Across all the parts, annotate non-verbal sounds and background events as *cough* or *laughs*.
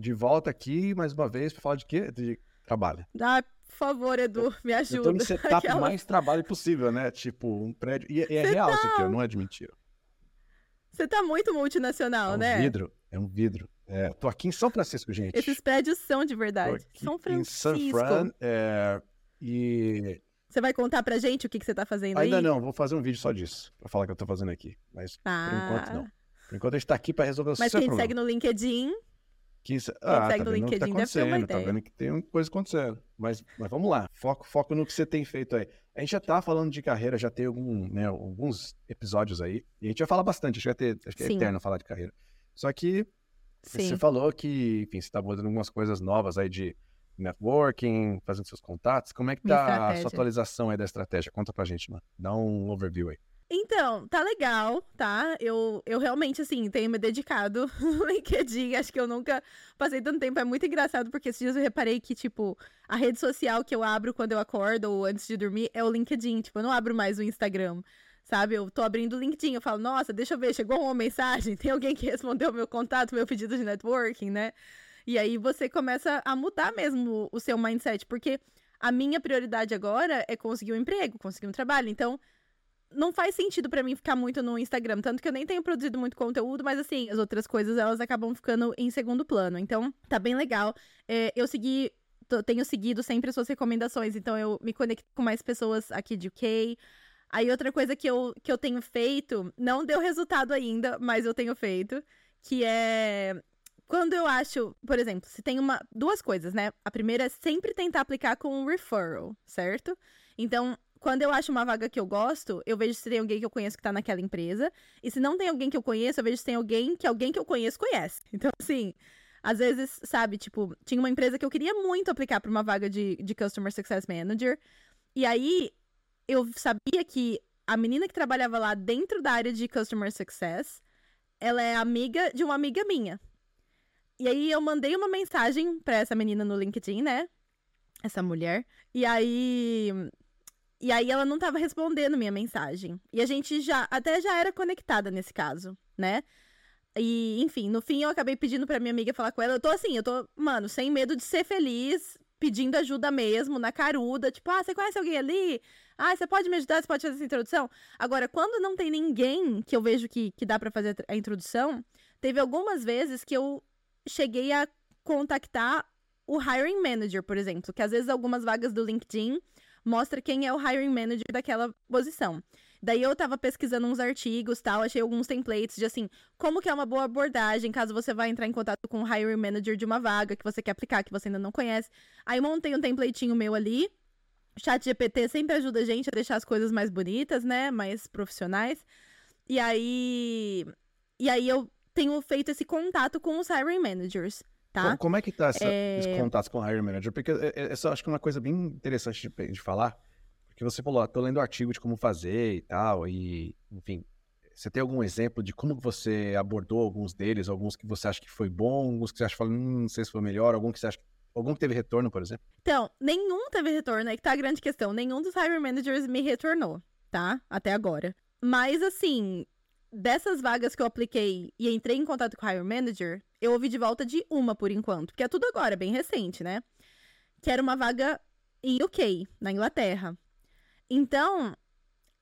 de volta aqui mais uma vez para falar de quê? De trabalho. Ah, por favor, Edu, me ajuda. Eu tô no setup Aquela... mais trabalho possível, né? Tipo, um prédio. E, e é real tá... isso aqui, não é de mentira. Você tá muito multinacional, é um né? É um vidro, é um vidro. É, tô aqui em São Francisco, gente. Esses prédios são de verdade. São Francisco. Em San Fran, é, e... Você vai contar pra gente o que, que você tá fazendo Ainda aí? não, vou fazer um vídeo só disso, pra falar o que eu tô fazendo aqui. Mas ah. por enquanto não. Por enquanto a gente tá aqui pra resolver o Mas seu quem problema. segue no LinkedIn... Que... Ah, tá no LinkedIn tá deve ter uma ideia. Tá vendo que tem uma coisa acontecendo. Mas, mas vamos lá, foco, foco no que você tem feito aí. A gente já tá falando de carreira, já tem algum, né, alguns episódios aí. E a gente vai falar bastante, acho que vai ter, acho que é Sim. eterno falar de carreira. Só que Sim. você falou que, enfim, você tá botando algumas coisas novas aí de networking, fazendo seus contatos. Como é que tá a sua atualização aí da estratégia? Conta pra gente, mano. Dá um overview aí. Então, tá legal, tá? Eu, eu realmente, assim, tenho me dedicado *laughs* no LinkedIn. Acho que eu nunca passei tanto tempo. É muito engraçado, porque esses dias eu reparei que, tipo, a rede social que eu abro quando eu acordo ou antes de dormir é o LinkedIn. Tipo, eu não abro mais o Instagram, sabe? Eu tô abrindo o LinkedIn. Eu falo, nossa, deixa eu ver, chegou uma mensagem, *laughs* tem alguém que respondeu meu contato, meu pedido de networking, né? E aí você começa a mudar mesmo o seu mindset, porque a minha prioridade agora é conseguir um emprego, conseguir um trabalho. Então não faz sentido para mim ficar muito no Instagram, tanto que eu nem tenho produzido muito conteúdo, mas assim, as outras coisas elas acabam ficando em segundo plano. Então, tá bem legal. É, eu segui, tô, tenho seguido sempre as suas recomendações, então eu me conecto com mais pessoas aqui de UK. Aí outra coisa que eu, que eu tenho feito, não deu resultado ainda, mas eu tenho feito, que é quando eu acho, por exemplo, se tem uma duas coisas, né? A primeira é sempre tentar aplicar com um referral, certo? Então, quando eu acho uma vaga que eu gosto, eu vejo se tem alguém que eu conheço que tá naquela empresa. E se não tem alguém que eu conheço, eu vejo se tem alguém que alguém que eu conheço conhece. *laughs* Então, assim, às vezes, sabe, tipo, tinha uma empresa que eu queria muito aplicar para uma vaga de, de Customer Success Manager. E aí, eu sabia que a menina que trabalhava lá dentro da área de Customer Success, ela é amiga de uma amiga minha. E aí, eu mandei uma mensagem para essa menina no LinkedIn, né? Essa mulher. E aí, e aí ela não tava respondendo minha mensagem. E a gente já até já era conectada nesse caso, né? E, enfim, no fim eu acabei pedindo pra minha amiga falar com ela. Eu tô assim, eu tô, mano, sem medo de ser feliz, pedindo ajuda mesmo, na caruda. Tipo, ah, você conhece alguém ali? Ah, você pode me ajudar? Você pode fazer essa introdução? Agora, quando não tem ninguém que eu vejo que, que dá para fazer a introdução, teve algumas vezes que eu cheguei a contactar o hiring manager, por exemplo, que às vezes algumas vagas do LinkedIn mostra quem é o hiring manager daquela posição. Daí eu tava pesquisando uns artigos, tal, achei alguns templates de assim, como que é uma boa abordagem caso você vá entrar em contato com o hiring manager de uma vaga que você quer aplicar, que você ainda não conhece. Aí montei um templatinho meu ali. Chat GPT sempre ajuda a gente a deixar as coisas mais bonitas, né? Mais profissionais. E aí. E aí eu tenho feito esse contato com os hiring managers tá? Como é que tá essa, é... esse contato com o hiring manager? Porque essa é, é, acho que é uma coisa bem interessante de, de falar, porque você falou, tô lendo artigo de como fazer e tal, e, enfim, você tem algum exemplo de como você abordou alguns deles, alguns que você acha que foi bom, alguns que você acha que hum, não sei se foi melhor, algum que você acha que Algum que teve retorno, por exemplo? Então, nenhum teve retorno, é que tá a grande questão. Nenhum dos hiring managers me retornou, tá? Até agora. Mas, assim, dessas vagas que eu apliquei e entrei em contato com o hiring manager, eu ouvi de volta de uma por enquanto, porque é tudo agora, bem recente, né? Que era uma vaga em UK, na Inglaterra. Então,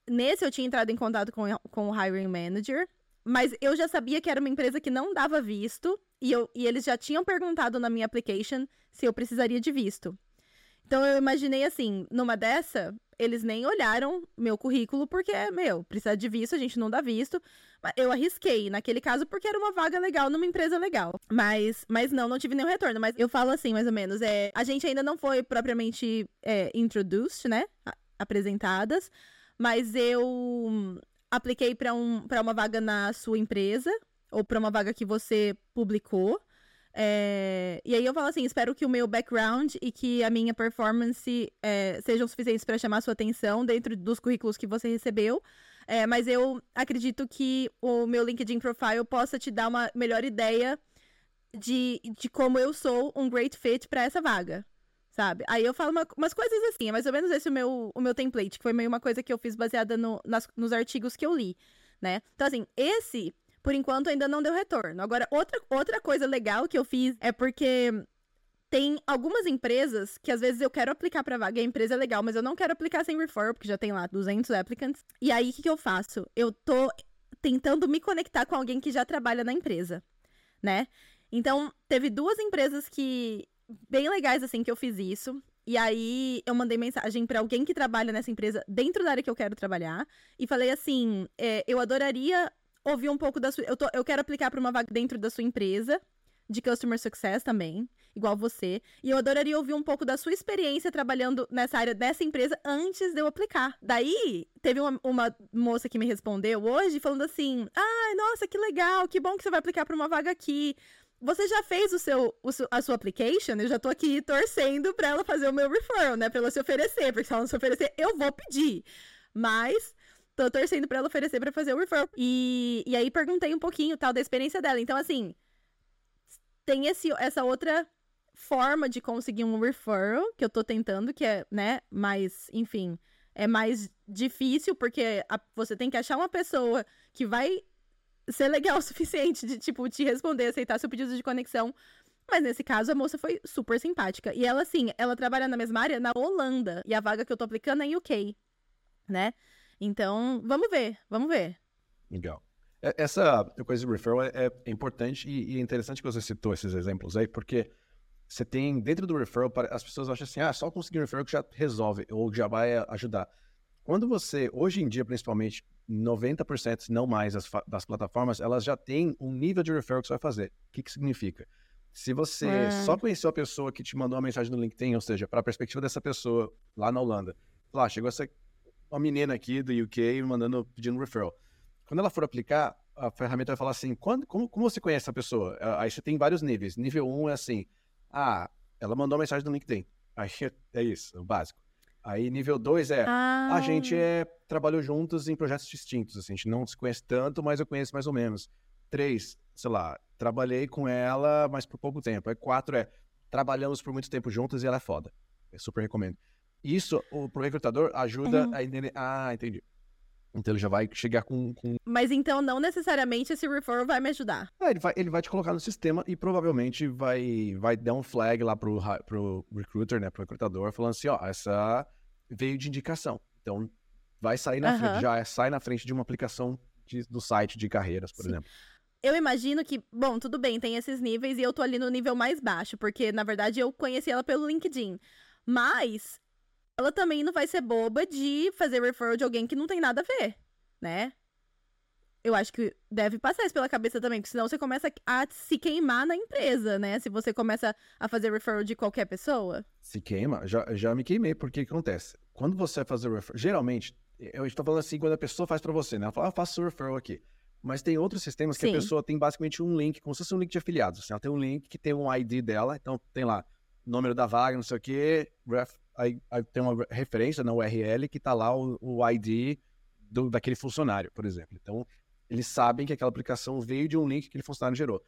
nesse eu tinha entrado em contato com, com o hiring manager, mas eu já sabia que era uma empresa que não dava visto e, eu, e eles já tinham perguntado na minha application se eu precisaria de visto. Então eu imaginei assim, numa dessa, eles nem olharam meu currículo, porque, meu, precisa de visto, a gente não dá visto. Eu arrisquei naquele caso porque era uma vaga legal numa empresa legal. Mas, mas não, não tive nenhum retorno. Mas eu falo assim, mais ou menos, é, a gente ainda não foi propriamente é, introduced, né? Apresentadas. Mas eu apliquei para um, uma vaga na sua empresa, ou para uma vaga que você publicou. É, e aí eu falo assim, espero que o meu background e que a minha performance é, sejam suficientes para chamar sua atenção dentro dos currículos que você recebeu. É, mas eu acredito que o meu LinkedIn profile possa te dar uma melhor ideia de, de como eu sou um great fit para essa vaga. Sabe? Aí eu falo uma, umas coisas assim, é mais ou menos esse o meu, o meu template, que foi meio uma coisa que eu fiz baseada no, nas, nos artigos que eu li, né? Então, assim, esse por enquanto ainda não deu retorno. Agora, outra, outra coisa legal que eu fiz é porque tem algumas empresas que às vezes eu quero aplicar para vaga, e a empresa é legal, mas eu não quero aplicar sem referral, porque já tem lá 200 applicants. E aí, o que, que eu faço? Eu tô tentando me conectar com alguém que já trabalha na empresa, né? Então, teve duas empresas que bem legais assim que eu fiz isso. E aí eu mandei mensagem para alguém que trabalha nessa empresa dentro da área que eu quero trabalhar e falei assim: é, eu adoraria ouvir um pouco da sua. Eu, tô, eu quero aplicar para uma vaga dentro da sua empresa de Customer Success também, igual você. E eu adoraria ouvir um pouco da sua experiência trabalhando nessa área dessa empresa antes de eu aplicar. Daí, teve uma, uma moça que me respondeu hoje falando assim: ai, nossa, que legal, que bom que você vai aplicar para uma vaga aqui. Você já fez o seu, o seu, a sua application? Eu já tô aqui torcendo pra ela fazer o meu referral, né? Pra ela se oferecer, porque se ela não se oferecer, eu vou pedir. Mas tô torcendo pra ela oferecer pra fazer o referral. E, e aí perguntei um pouquinho, tal, da experiência dela. Então, assim, tem esse, essa outra forma de conseguir um referral que eu tô tentando, que é, né, mais, enfim, é mais difícil, porque a, você tem que achar uma pessoa que vai ser legal o *laughs* suficiente de, tipo, te responder, aceitar seu pedido de conexão. Mas nesse caso, a moça foi super simpática. E ela, assim, ela trabalha na mesma área na Holanda. E a vaga que eu tô aplicando é em UK, né? Então, vamos ver, vamos ver. Legal. É, essa coisa de referral é, é importante e, é interessante que você citou esses exemplos aí, porque você tem, dentro do referral, as pessoas acham assim, ah, só conseguir um referral que já resolve, ou já vai ajudar. Quando você, hoje em dia, principalmente, 90%, se não mais, das, das, plataformas, elas já têm um nível de referral que você vai fazer. O que, que significa? Se você é. só conheceu a pessoa que te mandou uma mensagem no LinkedIn, ou seja, para a perspectiva dessa pessoa lá na Holanda, lá, chegou essa uma menina aqui do UK mandando, pedindo referral. Quando ela for aplicar, a ferramenta vai falar assim, quando, como, como você conhece a pessoa? Aí você tem vários níveis. Nível 1 um é assim, ah, ela mandou uma mensagem no LinkedIn. Aí *laughs* é isso, é o básico. Aí nível 2 é, ah. a gente é, trabalhou juntos em projetos distintos, assim, a gente não se conhece tanto, mas eu conheço mais ou menos. 3, sei lá, trabalhei com ela, mas por pouco tempo. Aí 4 é, trabalhamos por muito tempo juntos e ela é foda. Eu super recomendo. Isso, o pro recrutador ajuda uhum. a entender. Ah, entendi. Então ele já vai chegar com, com, Mas então não necessariamente esse referral vai me ajudar. É, ele, vai, ele vai te colocar no sistema e provavelmente vai, vai dar um flag lá pro, pro recruiter, né? Pro recrutador, falando assim, ó, essa veio de indicação. Então vai sair na frente, já sai na frente de uma aplicação de, do site de carreiras, por Sim. exemplo. Eu imagino que, bom, tudo bem, tem esses níveis e eu tô ali no nível mais baixo, porque na verdade eu conheci ela pelo LinkedIn. Mas ela também não vai ser boba de fazer referral de alguém que não tem nada a ver, né? Eu acho que deve passar isso pela cabeça também, porque senão você começa a se queimar na empresa, né? Se você começa a fazer referral de qualquer pessoa. Se queima? Já, já me queimei, porque o que acontece? Quando você vai fazer referral, geralmente, eu estou falando assim quando a pessoa faz para você, né? Ela fala, ah, eu faço referral aqui. Mas tem outros sistemas que Sim. a pessoa tem basicamente um link, como se fosse um link de afiliados. Assim, ela tem um link que tem um ID dela, então tem lá, número da vaga, não sei o quê, ref, aí, aí tem uma referência na URL que está lá o, o ID do, daquele funcionário, por exemplo. Então, eles sabem que aquela aplicação veio de um link que aquele funcionário gerou.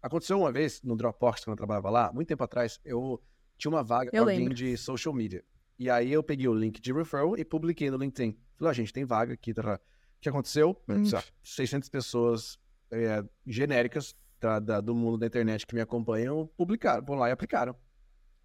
Aconteceu uma vez no Dropbox, quando eu trabalhava lá, muito tempo atrás, eu tinha uma vaga para alguém de social media. E aí eu peguei o link de referral e publiquei no LinkedIn. Falei, oh, gente, tem vaga aqui. Tá? O que aconteceu? Hum. 600 pessoas é, genéricas da, da, do mundo da internet que me acompanham publicaram, vão lá e aplicaram.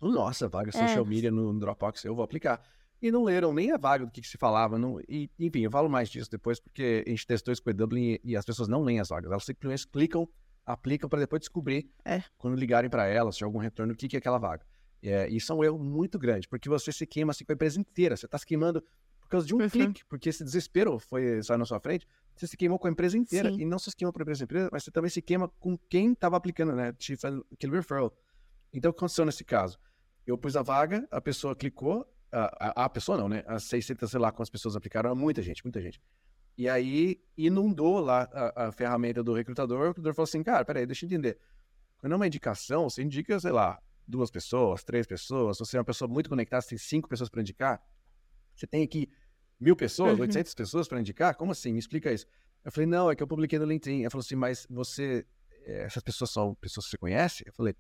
Nossa, vaga social é. media no Dropbox, eu vou aplicar. E não leram nem a vaga do que, que se falava. Não, e, enfim, eu falo mais disso depois, porque a gente testou isso com o Dublin e, e as pessoas não leem as vagas. Elas simplesmente clicam, aplicam para depois descobrir, é. quando ligarem para elas, se algum retorno, o que, que é aquela vaga. É, isso é um erro muito grande, porque você se queima assim com a empresa inteira. Você está se queimando por causa de um uhum. clique, porque esse desespero foi só na sua frente. Você se queimou com a empresa inteira. Sim. E não só se queima com a empresa inteira, mas você também se queima com quem estava aplicando, né? Te aquele referral. Então, o que aconteceu nesse caso? Eu pus a vaga, a pessoa clicou, a, a, a pessoa não, né? As 600, sei lá, quantas pessoas aplicaram, muita gente, muita gente. E aí inundou lá a, a, ferramenta do recrutador, o recrutador falou assim, cara, peraí, deixa eu entender. Quando é uma indicação, você indica, sei lá, duas pessoas, três pessoas, se você é uma pessoa muito conectada, você tem cinco pessoas para indicar, você tem aqui mil pessoas, uhum. 800 pessoas para indicar? Como assim? Me explica isso. Eu falei, não, é que eu publiquei no LinkedIn. Ele falou assim, mas você, eh, essas pessoas são pessoas que você conhece? Eu falei,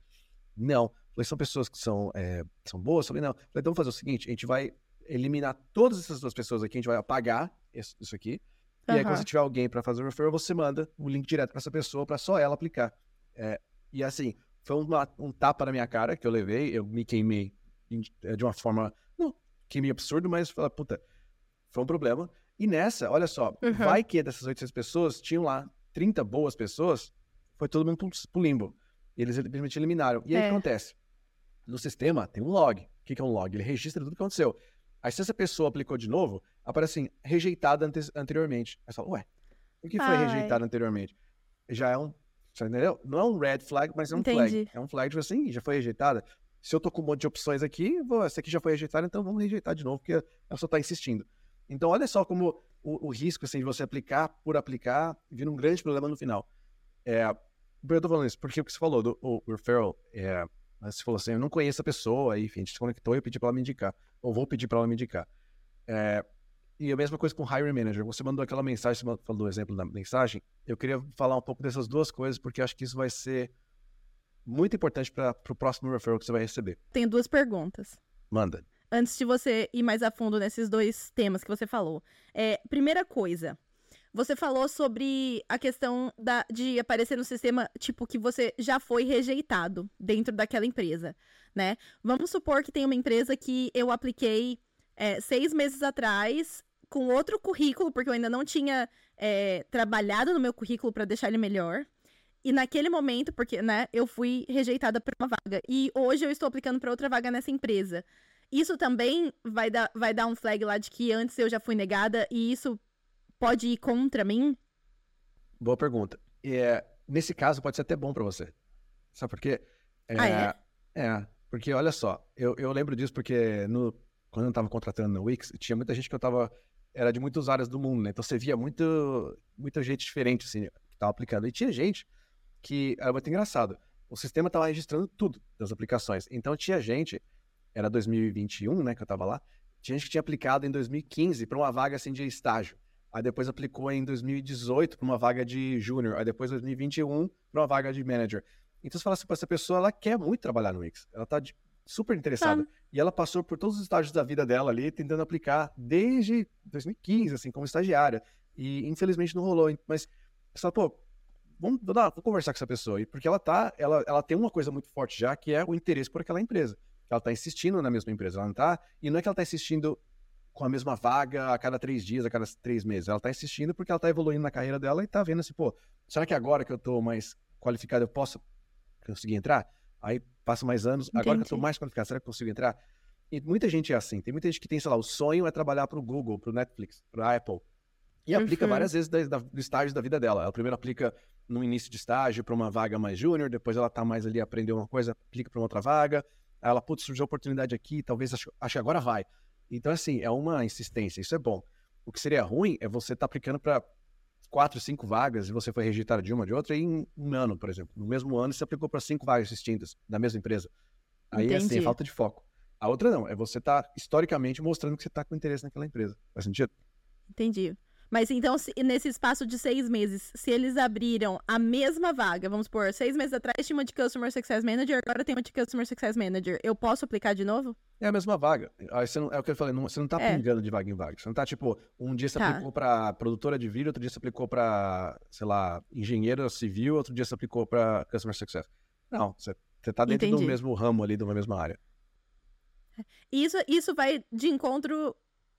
não. Falei, são pessoas que são, é, são boas? Falei, não. Falei, então vamos fazer o seguinte, a gente vai eliminar todas essas duas pessoas aqui, a gente vai apagar isso, isso aqui, E aí, quando você tiver alguém para fazer o referral, você manda o link direto para essa pessoa, para só ela aplicar. É, e assim, foi uma, um tapa na minha cara que eu levei, eu me queimei é, de uma forma, não, queimei absurdo, mas falei, puta, foi um problema. E nessa, olha só, uhum. vai que dessas 800 pessoas, tinham lá 30 boas pessoas, foi todo mundo pro, pro limbo. E eles simplesmente eliminaram. E aí o que é. acontece? No sistema tem um log. O que, que é um log? Ele registra tudo que aconteceu. Aí se essa pessoa aplicou de novo, aparece assim, rejeitada ante anteriormente. Aí você fala, ué, o que foi Ai. rejeitado anteriormente? Já é um, você entendeu? Não é um red flag, mas é um Entendi. flag. É um flag, tipo assim, já foi rejeitada. Se eu tô com um monte de opções aqui, vou, essa aqui já foi rejeitada, então vamos rejeitar de novo, porque a pessoa tá insistindo. Então olha só como o, o risco, assim, de você aplicar por aplicar vira um grande problema no final. É, eu tô falando isso porque o que você falou do o referral, é, você falou assim, eu não conheço a pessoa, aí, enfim, a gente se conectou e eu pedi para ela me indicar, ou vou pedir para ela me indicar. É, e a mesma coisa com o Hiring Manager. Você mandou aquela mensagem, você falou do exemplo da mensagem. Eu queria falar um pouco dessas duas coisas, porque acho que isso vai ser muito importante para o próximo referral que você vai receber. Tenho duas perguntas. Manda. Antes de você ir mais a fundo nesses dois temas que você falou. É, primeira coisa, você falou sobre a questão da, de aparecer no sistema, tipo, que você já foi rejeitado dentro daquela empresa, né? Vamos supor que tem uma empresa que eu apliquei é, seis meses atrás com outro currículo, porque eu ainda não tinha é, trabalhado no meu currículo para deixar ele melhor. E naquele momento, porque, né, eu fui rejeitada por uma vaga. E hoje eu estou aplicando para outra vaga nessa empresa. Isso também vai dar, vai dar um flag lá de que antes eu já fui negada e isso pode ir contra mim? Boa pergunta. É, nesse caso, pode ser até bom para você. Sabe por quê? É, ah, é? É, porque olha só, eu, eu lembro disso porque no, quando eu tava contratando na Wix, tinha muita gente que eu tava. Era de muitas áreas do mundo, né? Então você via muito, muita gente diferente, assim, que tava aplicando. E tinha gente que era muito engraçado. O sistema tava registrando tudo das aplicações. Então tinha gente, era 2021, né, que eu tava lá, tinha gente que tinha aplicado em 2015 para uma vaga assim de estágio. Aí depois aplicou em 2018 para uma vaga de júnior. Aí depois 2021 para uma vaga de manager. Então você fala assim, essa pessoa ela quer muito trabalhar no Wix. Ela está super interessada. Tá. E ela passou por todos os estágios da vida dela ali, tentando aplicar desde 2015, assim, como estagiária. E infelizmente não rolou. Mas você fala, pô, vamos, vou conversar com essa pessoa. Porque ela tá, ela, ela tem uma coisa muito forte já, que é o interesse por aquela empresa. Ela está insistindo na mesma empresa. Ela não tá, e não é que ela está insistindo com a mesma vaga a cada três dias, a cada três meses. Ela está insistindo porque ela está evoluindo na carreira dela e está vendo assim, pô, será que agora que eu estou mais qualificado eu posso conseguir entrar? Aí passa mais anos, Entendi. agora que eu estou mais qualificado, será que eu consigo entrar? E muita gente é assim. Tem muita gente que tem, sei lá, o sonho é trabalhar para o Google, para o Netflix, para a Apple. E uhum. aplica várias vezes da, da, do estágio da vida dela. Ela primeiro aplica no início de estágio para uma vaga mais júnior, depois ela está mais ali, aprendeu uma coisa, aplica para uma outra vaga. Aí ela, putz, surgiu a oportunidade aqui, talvez acho, acho que agora vai. Então, assim, é uma insistência, isso é bom. O que seria ruim é você estar tá aplicando para quatro, cinco vagas e você foi rejeitado de uma de outra em um ano, por exemplo. No mesmo ano, você aplicou para cinco vagas distintas da mesma empresa. Aí, Entendi. assim, é falta de foco. A outra não, é você estar tá, historicamente mostrando que você está com interesse naquela empresa. Faz sentido? Entendi. Mas então, se, nesse espaço de seis meses, se eles abriram a mesma vaga, vamos por seis meses atrás tinha uma de Customer Success Manager, agora tem uma de Customer Success Manager, eu posso aplicar de novo? É a mesma vaga. Aí você não, é o que eu falei, não, você não tá é. pingando de vaga em vaga. Você não tá, tipo, um dia você tá. aplicou pra produtora de vídeo, outro dia você aplicou pra, sei lá, engenheiro civil, outro dia você aplicou pra Customer Success. Não, você, você tá dentro Entendi. do mesmo ramo ali, de uma mesma área. Isso, isso vai de encontro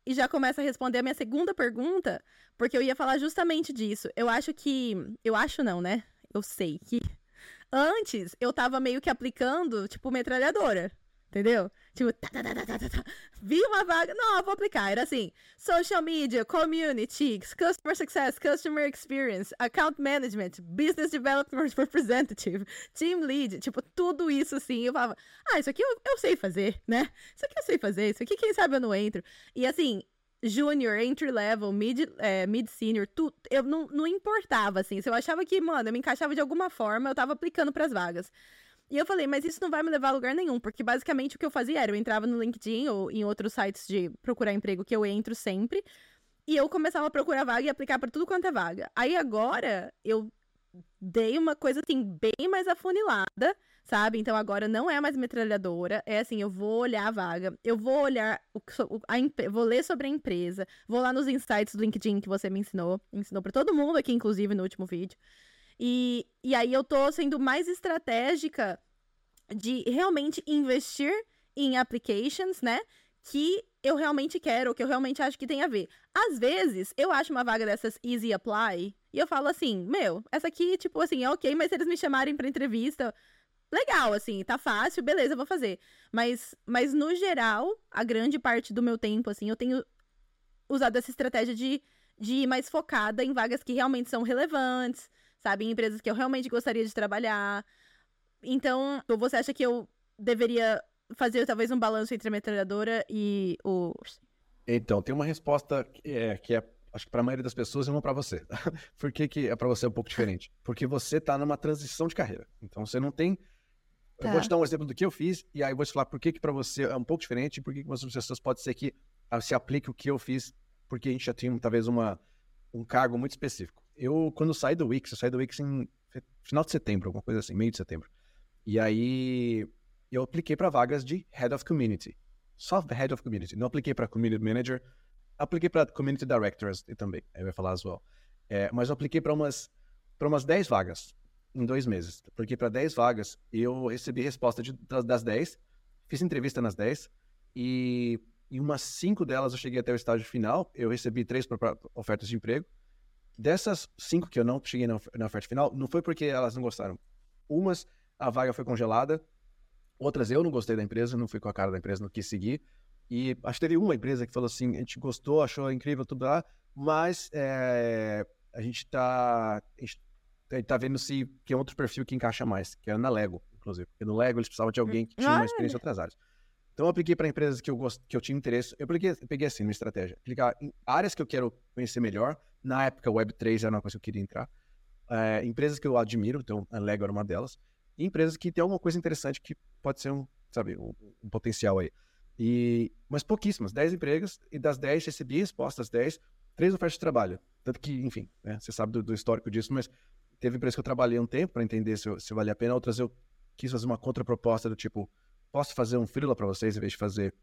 e já começa a responder a minha segunda pergunta, porque eu ia falar justamente disso. Eu acho que. Eu acho não, né? Eu sei que. Antes eu tava meio que aplicando, tipo, metralhadora. Entendeu? Tipo, tá, tá, tá, vi uma vaga, não, vou aplicar. Era assim: social media, community, customer success, customer experience, account management, business development *laughs* representative, team lead. Tipo, tudo isso assim. Eu falava, ah, isso aqui eu, eu sei fazer, né? Isso aqui eu sei fazer, isso aqui quem sabe eu não entro. E assim, junior, entry level, mid, é, mid senior, tudo, eu não, não importava, assim. Se eu achava que, mano, eu me encaixava de alguma forma, eu tava aplicando para as vagas. E eu falei, mas isso não vai me levar a lugar nenhum, porque basicamente o que eu fazia era, eu entrava no LinkedIn ou em outros sites de procurar emprego que eu entro sempre, e eu começava a procurar vaga e aplicar para tudo quanto é vaga. Aí agora, eu dei uma coisa assim, bem mais afunilada, sabe? Então agora não é mais metralhadora, é assim, eu vou olhar a vaga, eu vou olhar, o, a, vou ler sobre a empresa, vou lá nos insights do LinkedIn que você me ensinou, ensinou para todo mundo aqui, inclusive, no último vídeo. E, e aí eu tô sendo mais estratégica de realmente investir em applications, né? Que eu realmente quero, que eu realmente acho que tem a ver. Às vezes, eu acho uma vaga dessas easy apply e eu falo assim, meu, essa aqui, tipo assim, é ok, mas se eles me chamarem pra entrevista, legal, assim, tá fácil, beleza, vou fazer. Mas, mas no geral, a grande parte do meu tempo, assim, eu tenho usado essa estratégia de, de ir mais focada em vagas que realmente são relevantes, sabe? Em empresas que eu realmente gostaria de trabalhar. Então, você acha que eu deveria fazer talvez um balanço entre a metralhadora e o. Então, tem uma resposta que é, que é acho que para a maioria das pessoas e uma para você. *laughs* Por que, que é para você um pouco diferente? Porque você está numa transição de carreira. Então, você não tem. Tá. Eu vou tá. te dar um exemplo do que eu fiz e aí eu vou te falar por que, que para você é um pouco diferente e por que, que as pessoas pode ser que ah, se aplique o que eu fiz, porque a gente já tinha talvez uma, um cargo muito específico. Eu, quando saí do Wix, eu saí do Wix em final de setembro, alguma coisa assim, meio de setembro. E aí eu apliquei para vagas de Head of Community. Só Head of Community. Não apliquei para Community Manager. Apliquei para Community Directors também. Aí vai falar as well. É, mas eu apliquei para umas, para umas 10 vagas em dois meses. Apliquei para 10 vagas. Eu recebi resposta de, das 10. Fiz entrevista nas 10. E em umas 5 delas eu cheguei até o estágio final. Eu recebi três ofertas de emprego. Dessas cinco que eu não cheguei na, na oferta final, não foi porque elas não gostaram. Umas, a vaga foi congelada. Outras, eu não gostei da empresa, não fui com a cara da empresa, não quis seguir. E acho que teve uma empresa que falou assim: a gente gostou, achou incrível tudo lá, mas é, a gente tá. A gente tá vendo se tem outro perfil que encaixa mais, que era na Lego, inclusive. Porque no Lego eles precisavam de alguém que tinha uma experiência em outras áreas. Então eu apliquei para empresas que eu, gost... que eu tinha interesse. Eu peguei, eu peguei assim, uma estratégia. Aplicar em áreas que eu quero conhecer melhor. Na época, Web3 era uma coisa que eu queria entrar. É, empresas que eu admiro, então a Lego era uma delas. E empresas que tem alguma coisa interessante que pode ser um, sabe, um, um potencial aí. E, mas pouquíssimas, 10 empregos, e das 10 recebi respostas 10, três ofertas de trabalho. Tanto que, enfim, né, você sabe do, do, histórico disso, mas teve empresas que eu trabalhei um tempo para entender se, se valia a pena, outras eu quis fazer uma contraproposta do tipo, posso fazer um freela para vocês em vez de fazer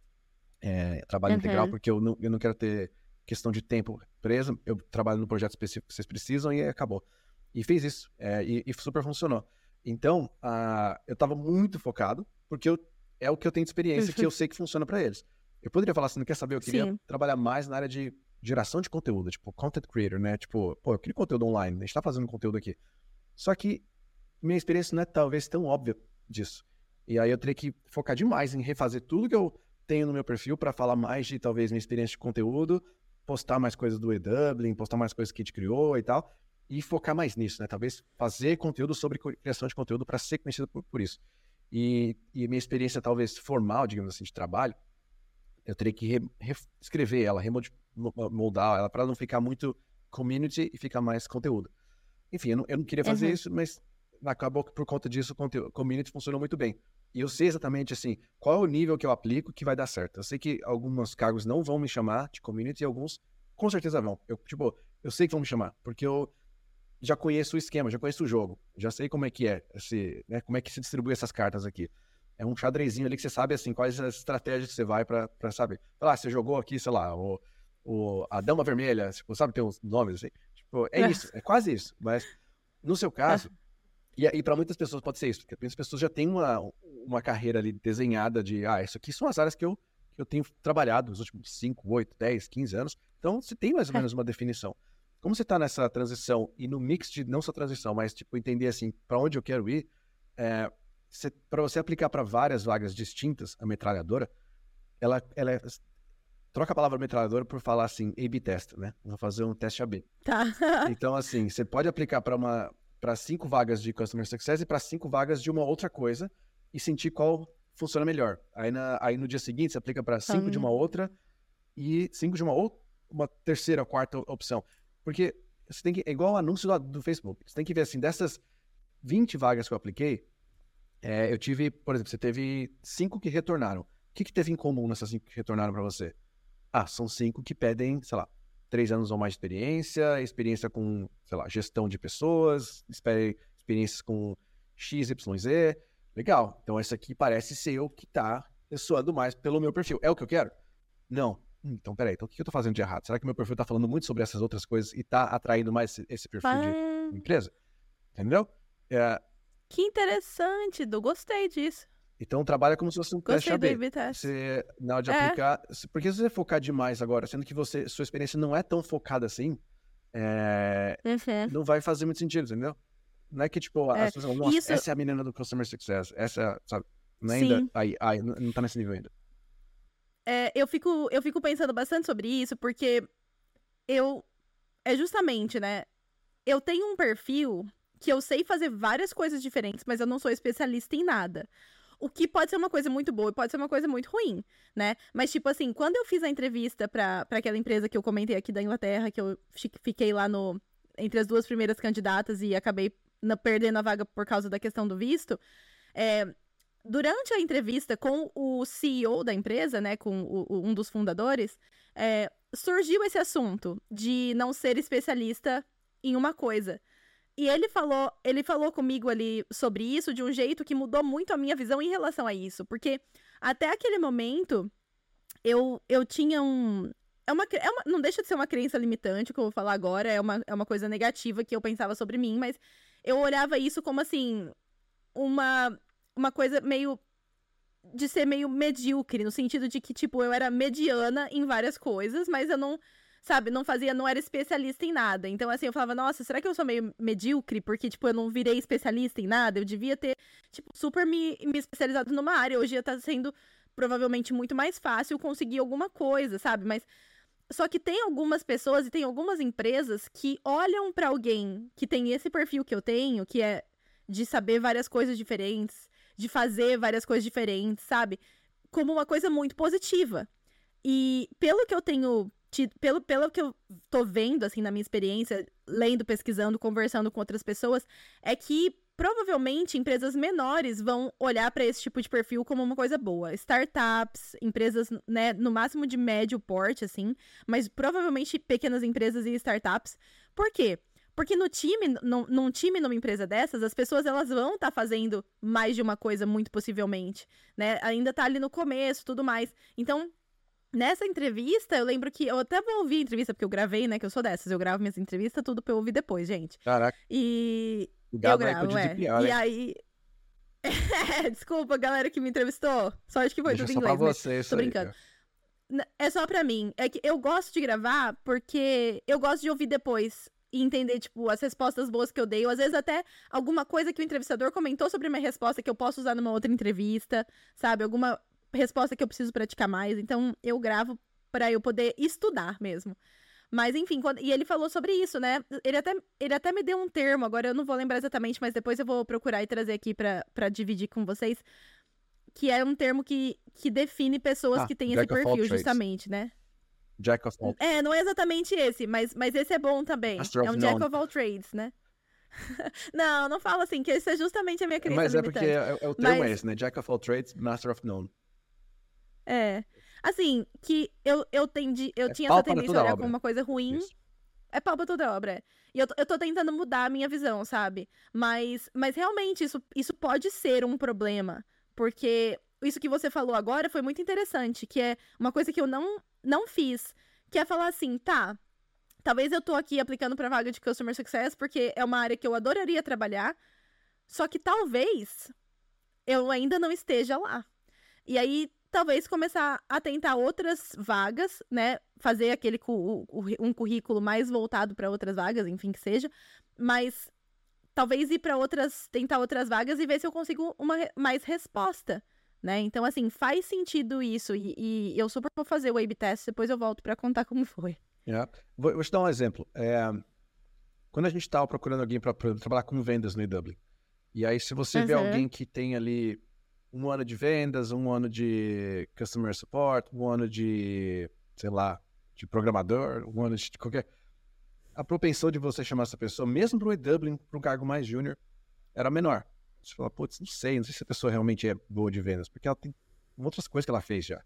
é, trabalho uhum. integral, porque eu não, eu não quero ter questão de tempo preso, eu trabalho no projeto específico que vocês precisam e acabou. E fez isso, é, e, e, super funcionou. Então, uh, eu estava muito focado, porque eu, é o que eu tenho de experiência, que eu sei que funciona para eles. Eu poderia falar assim, não quer saber, eu queria Sim. trabalhar mais na área de geração de conteúdo, tipo, content creator, né? Tipo, pô, eu queria conteúdo online, a gente tá fazendo conteúdo aqui. Só que minha experiência não é talvez tão óbvia disso. E aí eu teria que focar demais em refazer tudo que eu tenho no meu perfil para falar mais de talvez minha experiência de conteúdo, postar mais coisas do E-Dublin, postar mais coisas que a gente criou e tal, e focar mais nisso, né? Talvez fazer conteúdo sobre criação de conteúdo para ser conhecido por, por isso. E, e, minha experiência talvez formal, digamos assim, de trabalho, eu teria que reescrever ela, remoldar ela para não ficar muito community e ficar mais conteúdo. Enfim, eu não, eu não queria fazer uhum. isso, mas acabou que por conta disso o community funcionou muito bem. E eu sei exatamente assim, qual é o nível que eu aplico que vai dar certo. Eu sei que alguns cargos não vão me chamar de community e alguns com certeza vão. Eu, tipo, eu sei que vão me chamar, porque eu já conheço o esquema, já conheço o jogo, já sei como é que é, esse, né, como é que se distribui essas cartas aqui. É um xadrezinho ali que você sabe, assim, quais as estratégias que você vai pra, pra saber. Ah, você jogou aqui, sei lá, o, o, a Dama Vermelha, tipo, sabe, tem uns nomes assim. Tipo, é, é. isso, é quase isso. Mas, no seu *laughs* caso, e, e para muitas pessoas pode ser isso, porque muitas pessoas já têm uma, uma carreira ali desenhada de, ah, isso aqui são as áreas que eu, que eu tenho trabalhado nos últimos 5, 8, 10, 15 anos. Então, você tem mais ou é. menos uma definição. Como você está nessa transição e no mix de não só transição, mas tipo entender assim para onde eu quero ir, é, para você aplicar para várias vagas distintas a metralhadora, ela, ela é, troca a palavra metralhadora por falar assim A/B test, né? Vou fazer um teste A/B. Tá. *laughs* então assim, você pode aplicar para uma para cinco vagas de Customer Success e para cinco vagas de uma outra coisa e sentir qual funciona melhor. Aí, na, aí no dia seguinte você aplica para cinco de uma outra e cinco de uma outra, uma terceira, quarta opção. Porque você tem que. É igual o anúncio do, do Facebook. Você tem que ver assim, dessas 20 vagas que eu apliquei, é, eu tive, por exemplo, você teve cinco que retornaram. O que, que teve em comum nessas cinco que retornaram para você? Ah, são cinco que pedem, sei lá, três anos ou mais de experiência, experiência com, sei lá, gestão de pessoas, experiências com X, Y, Z. Legal. Então, esse aqui parece ser o que está ressoando mais pelo meu perfil. É o que eu quero? Não. Hum, então, peraí, então o que eu estou fazendo de errado? Será que meu perfil está falando muito sobre essas outras coisas e está atraindo mais esse perfil de empresa? Entendeu? É... Que interessante, Du. Gostei disso. Então trabalha como se fosse um teste AB. Você, na hora de é. aplicar. Porque se você focar demais agora, sendo que você, sua experiência não é tão focada assim, é, uhum. não vai fazer muito sentido, entendeu? Não é que, tipo, é. as pessoas falam, nossa, Isso... essa é a menina do Customer Success. Essa, é, sabe? Não é ainda. Aí, aí, não tá nesse nível ainda. É, eu, fico, eu fico pensando bastante sobre isso, porque eu. É justamente, né? Eu tenho um perfil que eu sei fazer várias coisas diferentes, mas eu não sou especialista em nada. O que pode ser uma coisa muito boa e pode ser uma coisa muito ruim, né? Mas, tipo assim, quando eu fiz a entrevista para aquela empresa que eu comentei aqui da Inglaterra, que eu fiquei lá no entre as duas primeiras candidatas e acabei perdendo a vaga por causa da questão do visto, é, durante a entrevista com o CEO da empresa, né, com o, o, um dos fundadores, é, surgiu esse assunto de não ser especialista em uma coisa. E ele falou, ele falou comigo ali sobre isso de um jeito que mudou muito a minha visão em relação a isso, porque até aquele momento eu, eu tinha um é uma, é uma não deixa de ser uma crença limitante, que eu vou falar agora, é uma, é uma coisa negativa que eu pensava sobre mim, mas eu olhava isso como assim uma uma coisa meio de ser meio medíocre, no sentido de que, tipo, eu era mediana em várias coisas, mas eu não sabe, não fazia, não era especialista em nada. Então, assim, eu falava, nossa, será que eu sou meio medíocre? Porque, tipo, eu não virei especialista em nada? Eu devia ter, tipo, super me, me especializado numa área. Hoje ia estar tá sendo provavelmente muito mais fácil conseguir alguma coisa, sabe? Mas. Só que tem algumas pessoas e tem algumas empresas que olham para alguém que tem esse perfil que eu tenho, que é de saber várias coisas diferentes, de fazer várias coisas diferentes, sabe? Como uma coisa muito positiva. E pelo que eu tenho pelo, pelo que eu tô vendo, assim, na minha experiência, lendo, pesquisando, conversando com outras pessoas, é que provavelmente empresas menores vão olhar para esse tipo de perfil como uma coisa boa. Startups, empresas, né, no máximo de médio porte, assim, mas provavelmente pequenas empresas e startups. Por quê? Porque no time, no, num time, numa empresa dessas, as pessoas elas vão estar tá fazendo mais de uma coisa, muito possivelmente, né? Ainda tá ali no começo, tudo mais. Então, Nessa entrevista, eu lembro que eu até vou ouvir a entrevista, porque eu gravei, né? Que eu sou dessas, eu gravo minhas entrevistas, tudo pra eu ouvir depois, gente. Caraca. E. eu gravo, é. E aí. *laughs* É, desculpa, galera que me entrevistou. Só acho que foi Deixa tudo em inglês. Pra você, tô brincando. Aí, é só pra mim. É que eu gosto de gravar porque eu gosto de ouvir depois e entender, tipo, as respostas boas que eu dei, ou às vezes até alguma coisa que o entrevistador comentou sobre a minha resposta que eu posso usar numa outra entrevista, sabe? Alguma resposta que eu preciso praticar mais. Então, eu gravo para eu poder estudar mesmo. Mas, enfim, quando... e ele falou sobre isso, né? Ele até, ele até me deu um termo, agora eu não vou lembrar exatamente, mas depois eu vou procurar e trazer aqui para dividir com vocês. Que é um termo que, que define pessoas ah, que têm esse perfil, justamente, né? Jack of all É, não é exatamente esse, mas, mas esse é bom também. Master é um Jack of all trades, né? *laughs* não, não fala assim, que esse é justamente a minha crença Mas é porque é, é, o termo mas... é esse, né? Jack of all trades, Master of none. É. Assim, que eu, eu, tendi, eu é tinha essa tendência a olhar como uma coisa ruim. Isso. É pau pra toda obra. E eu, eu tô tentando mudar a minha visão, sabe? Mas, mas realmente, isso, isso pode ser um problema. Porque isso que você falou agora foi muito interessante, que é uma coisa que eu não, não fiz. Que é falar assim, tá, talvez eu tô aqui aplicando pra vaga de Customer Success porque é uma área que eu adoraria trabalhar, só que talvez eu ainda não esteja lá. E aí, talvez começar a tentar outras vagas, né? Fazer aquele um currículo mais voltado para outras vagas, enfim que seja, mas talvez ir para outras, tentar outras vagas e ver se eu consigo uma mais resposta, né? Então assim, faz sentido isso e, e eu super vou fazer o A/B test, depois eu volto para contar como foi. Yeah. Vou, vou, te dar um exemplo. É, quando a gente estava procurando alguém para trabalhar com vendas no EW, e aí se você uhum. vê alguém que tem ali um ano de vendas, um ano de customer support, um ano de, sei lá, de programador, um ano de qualquer. A propensão de você chamar essa pessoa, mesmo para o EW, para um cargo mais júnior, era menor. Você fala, putz, não sei, não sei se a pessoa realmente é boa de vendas, porque ela tem outras coisas que ela fez já.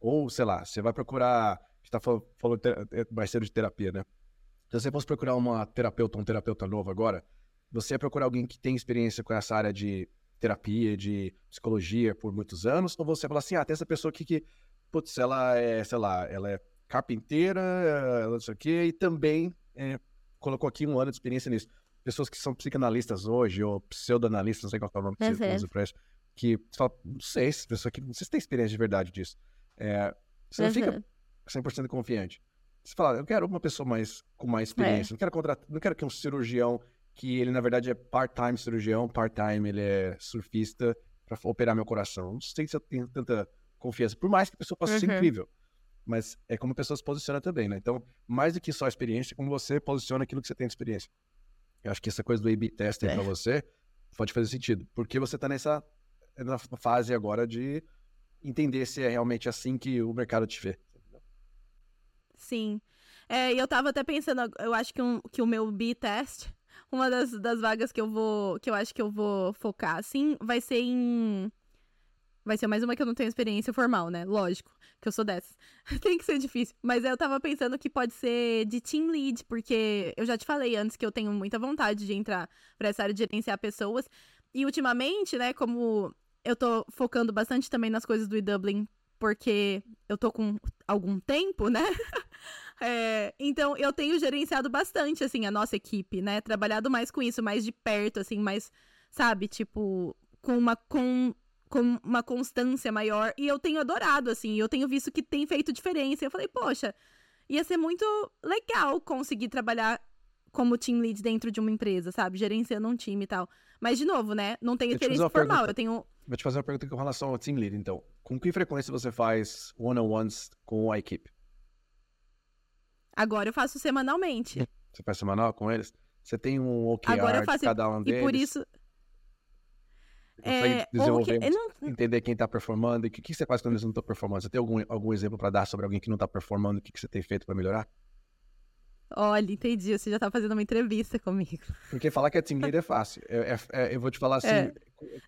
Ou, sei lá, você vai procurar gente tá falando, falando é, mais cedo de terapia, né? Se você fosse procurar uma terapeuta, um terapeuta novo agora, você ia procurar alguém que tem experiência com essa área de terapia, de psicologia por muitos anos, ou você fala assim, ah, tem essa pessoa aqui que, putz, ela é, sei lá, ela é carpinteira, ela não sei o quê, e também é, colocou aqui um ano de experiência nisso. Pessoas que são psicanalistas hoje, ou pseudoanalistas, não sei qual é o nome que você usa pra isso, que você fala, não sei, essa pessoa aqui, não sei se tem experiência de verdade disso. É, você não fica 100% confiante. Você fala, eu quero uma pessoa mais com mais experiência, é. não quero contratar, não quero que um cirurgião que ele na verdade é part-time cirurgião, part-time ele é surfista para operar meu coração. Não sei se eu tenho tanta confiança, por mais que a pessoa possa uhum. ser incrível. Mas é como a pessoa se posiciona também, né? Então, mais do que só a experiência, como você posiciona aquilo que você tem de experiência. Eu acho que essa coisa do A-B testing é. para você pode fazer sentido, porque você está nessa na fase agora de entender se é realmente assim que o mercado te vê. Sim. É, e eu tava até pensando, eu acho que, um, que o meu B-test uma das, das vagas que eu vou. que eu acho que eu vou focar, assim, vai ser em. Vai ser mais uma que eu não tenho experiência formal, né? Lógico, que eu sou dessas. *laughs* Tem que ser difícil. Mas eu tava pensando que pode ser de team lead, porque eu já te falei antes que eu tenho muita vontade de entrar pra essa área de gerenciar pessoas. E ultimamente, né, como eu tô focando bastante também nas coisas do e-Dublin, porque eu tô com algum tempo, né? *laughs* É, então, eu tenho gerenciado bastante, assim, a nossa equipe, né? Trabalhado mais com isso, mais de perto, assim, mais, sabe, tipo, com uma, com, com uma constância maior. E eu tenho adorado, assim, eu tenho visto que tem feito diferença. Eu falei, poxa, ia ser muito legal conseguir trabalhar como team lead dentro de uma empresa, sabe? Gerenciando um time e tal. Mas, de novo, né? Não tenho experiência formal, pergunta. eu tenho... Vou te fazer uma pergunta com relação ao team lead, então. Com que frequência você faz one-on-ones com a equipe? Agora eu faço semanalmente. Você faz semanal com eles? Você tem um OKR Agora eu faço, de cada um deles? E por isso... É, desenvolver, okay, não... entender quem está performando e o que, que, você faz quando eles não estão performando. Você tem algum, algum exemplo para dar sobre alguém que não está performando? O que, que você tem feito para melhorar? Olha, entendi. Você já está fazendo uma entrevista comigo. Porque falar que é team leader é fácil. É, é, é, eu vou te falar assim. É.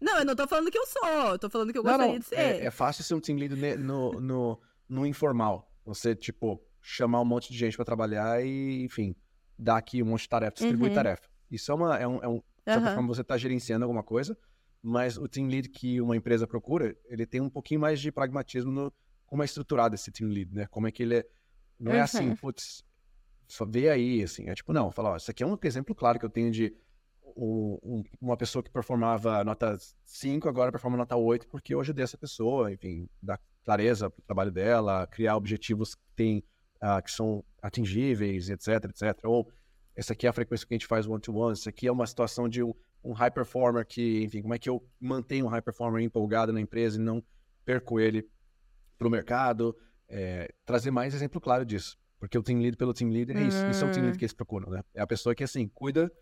Não, eu não estou falando que eu sou. Eu tô falando que eu não, gostaria não, de é, ser. É, fácil ser um team leader no, no, no informal. Você, tipo, chamar um monte de gente para trabalhar e, enfim, dar aqui um monte de tarefa, distribuir uhum. tarefa. Isso é uma, é um, é um de certa uhum. forma você está gerenciando alguma coisa, mas o team lead que uma empresa procura, ele tem um pouquinho mais de pragmatismo no como é estruturado esse team lead, né? Como é que ele é, não é assim, uhum. assim, putz, só vê aí, assim, é tipo, não, fala, ó, isso aqui é um exemplo claro que eu tenho de um, um, uma pessoa que performava nota 5, agora performa nota 8, porque eu ajudei essa pessoa, enfim, dar clareza para o trabalho dela, criar objetivos que tem uh, que são atingíveis, etc, etc. Ou essa aqui é a frequência que a gente faz one-to-one, isso aqui é uma situação de um, um high performer que, enfim, como é que eu mantenho um high performer empolgado na empresa e não perco ele para o mercado. É, trazer mais exemplo claro disso. Porque o team lead pelo team leader é isso. Uhum. Isso é o team lead que eles procuram, né? É a pessoa que, assim, cuida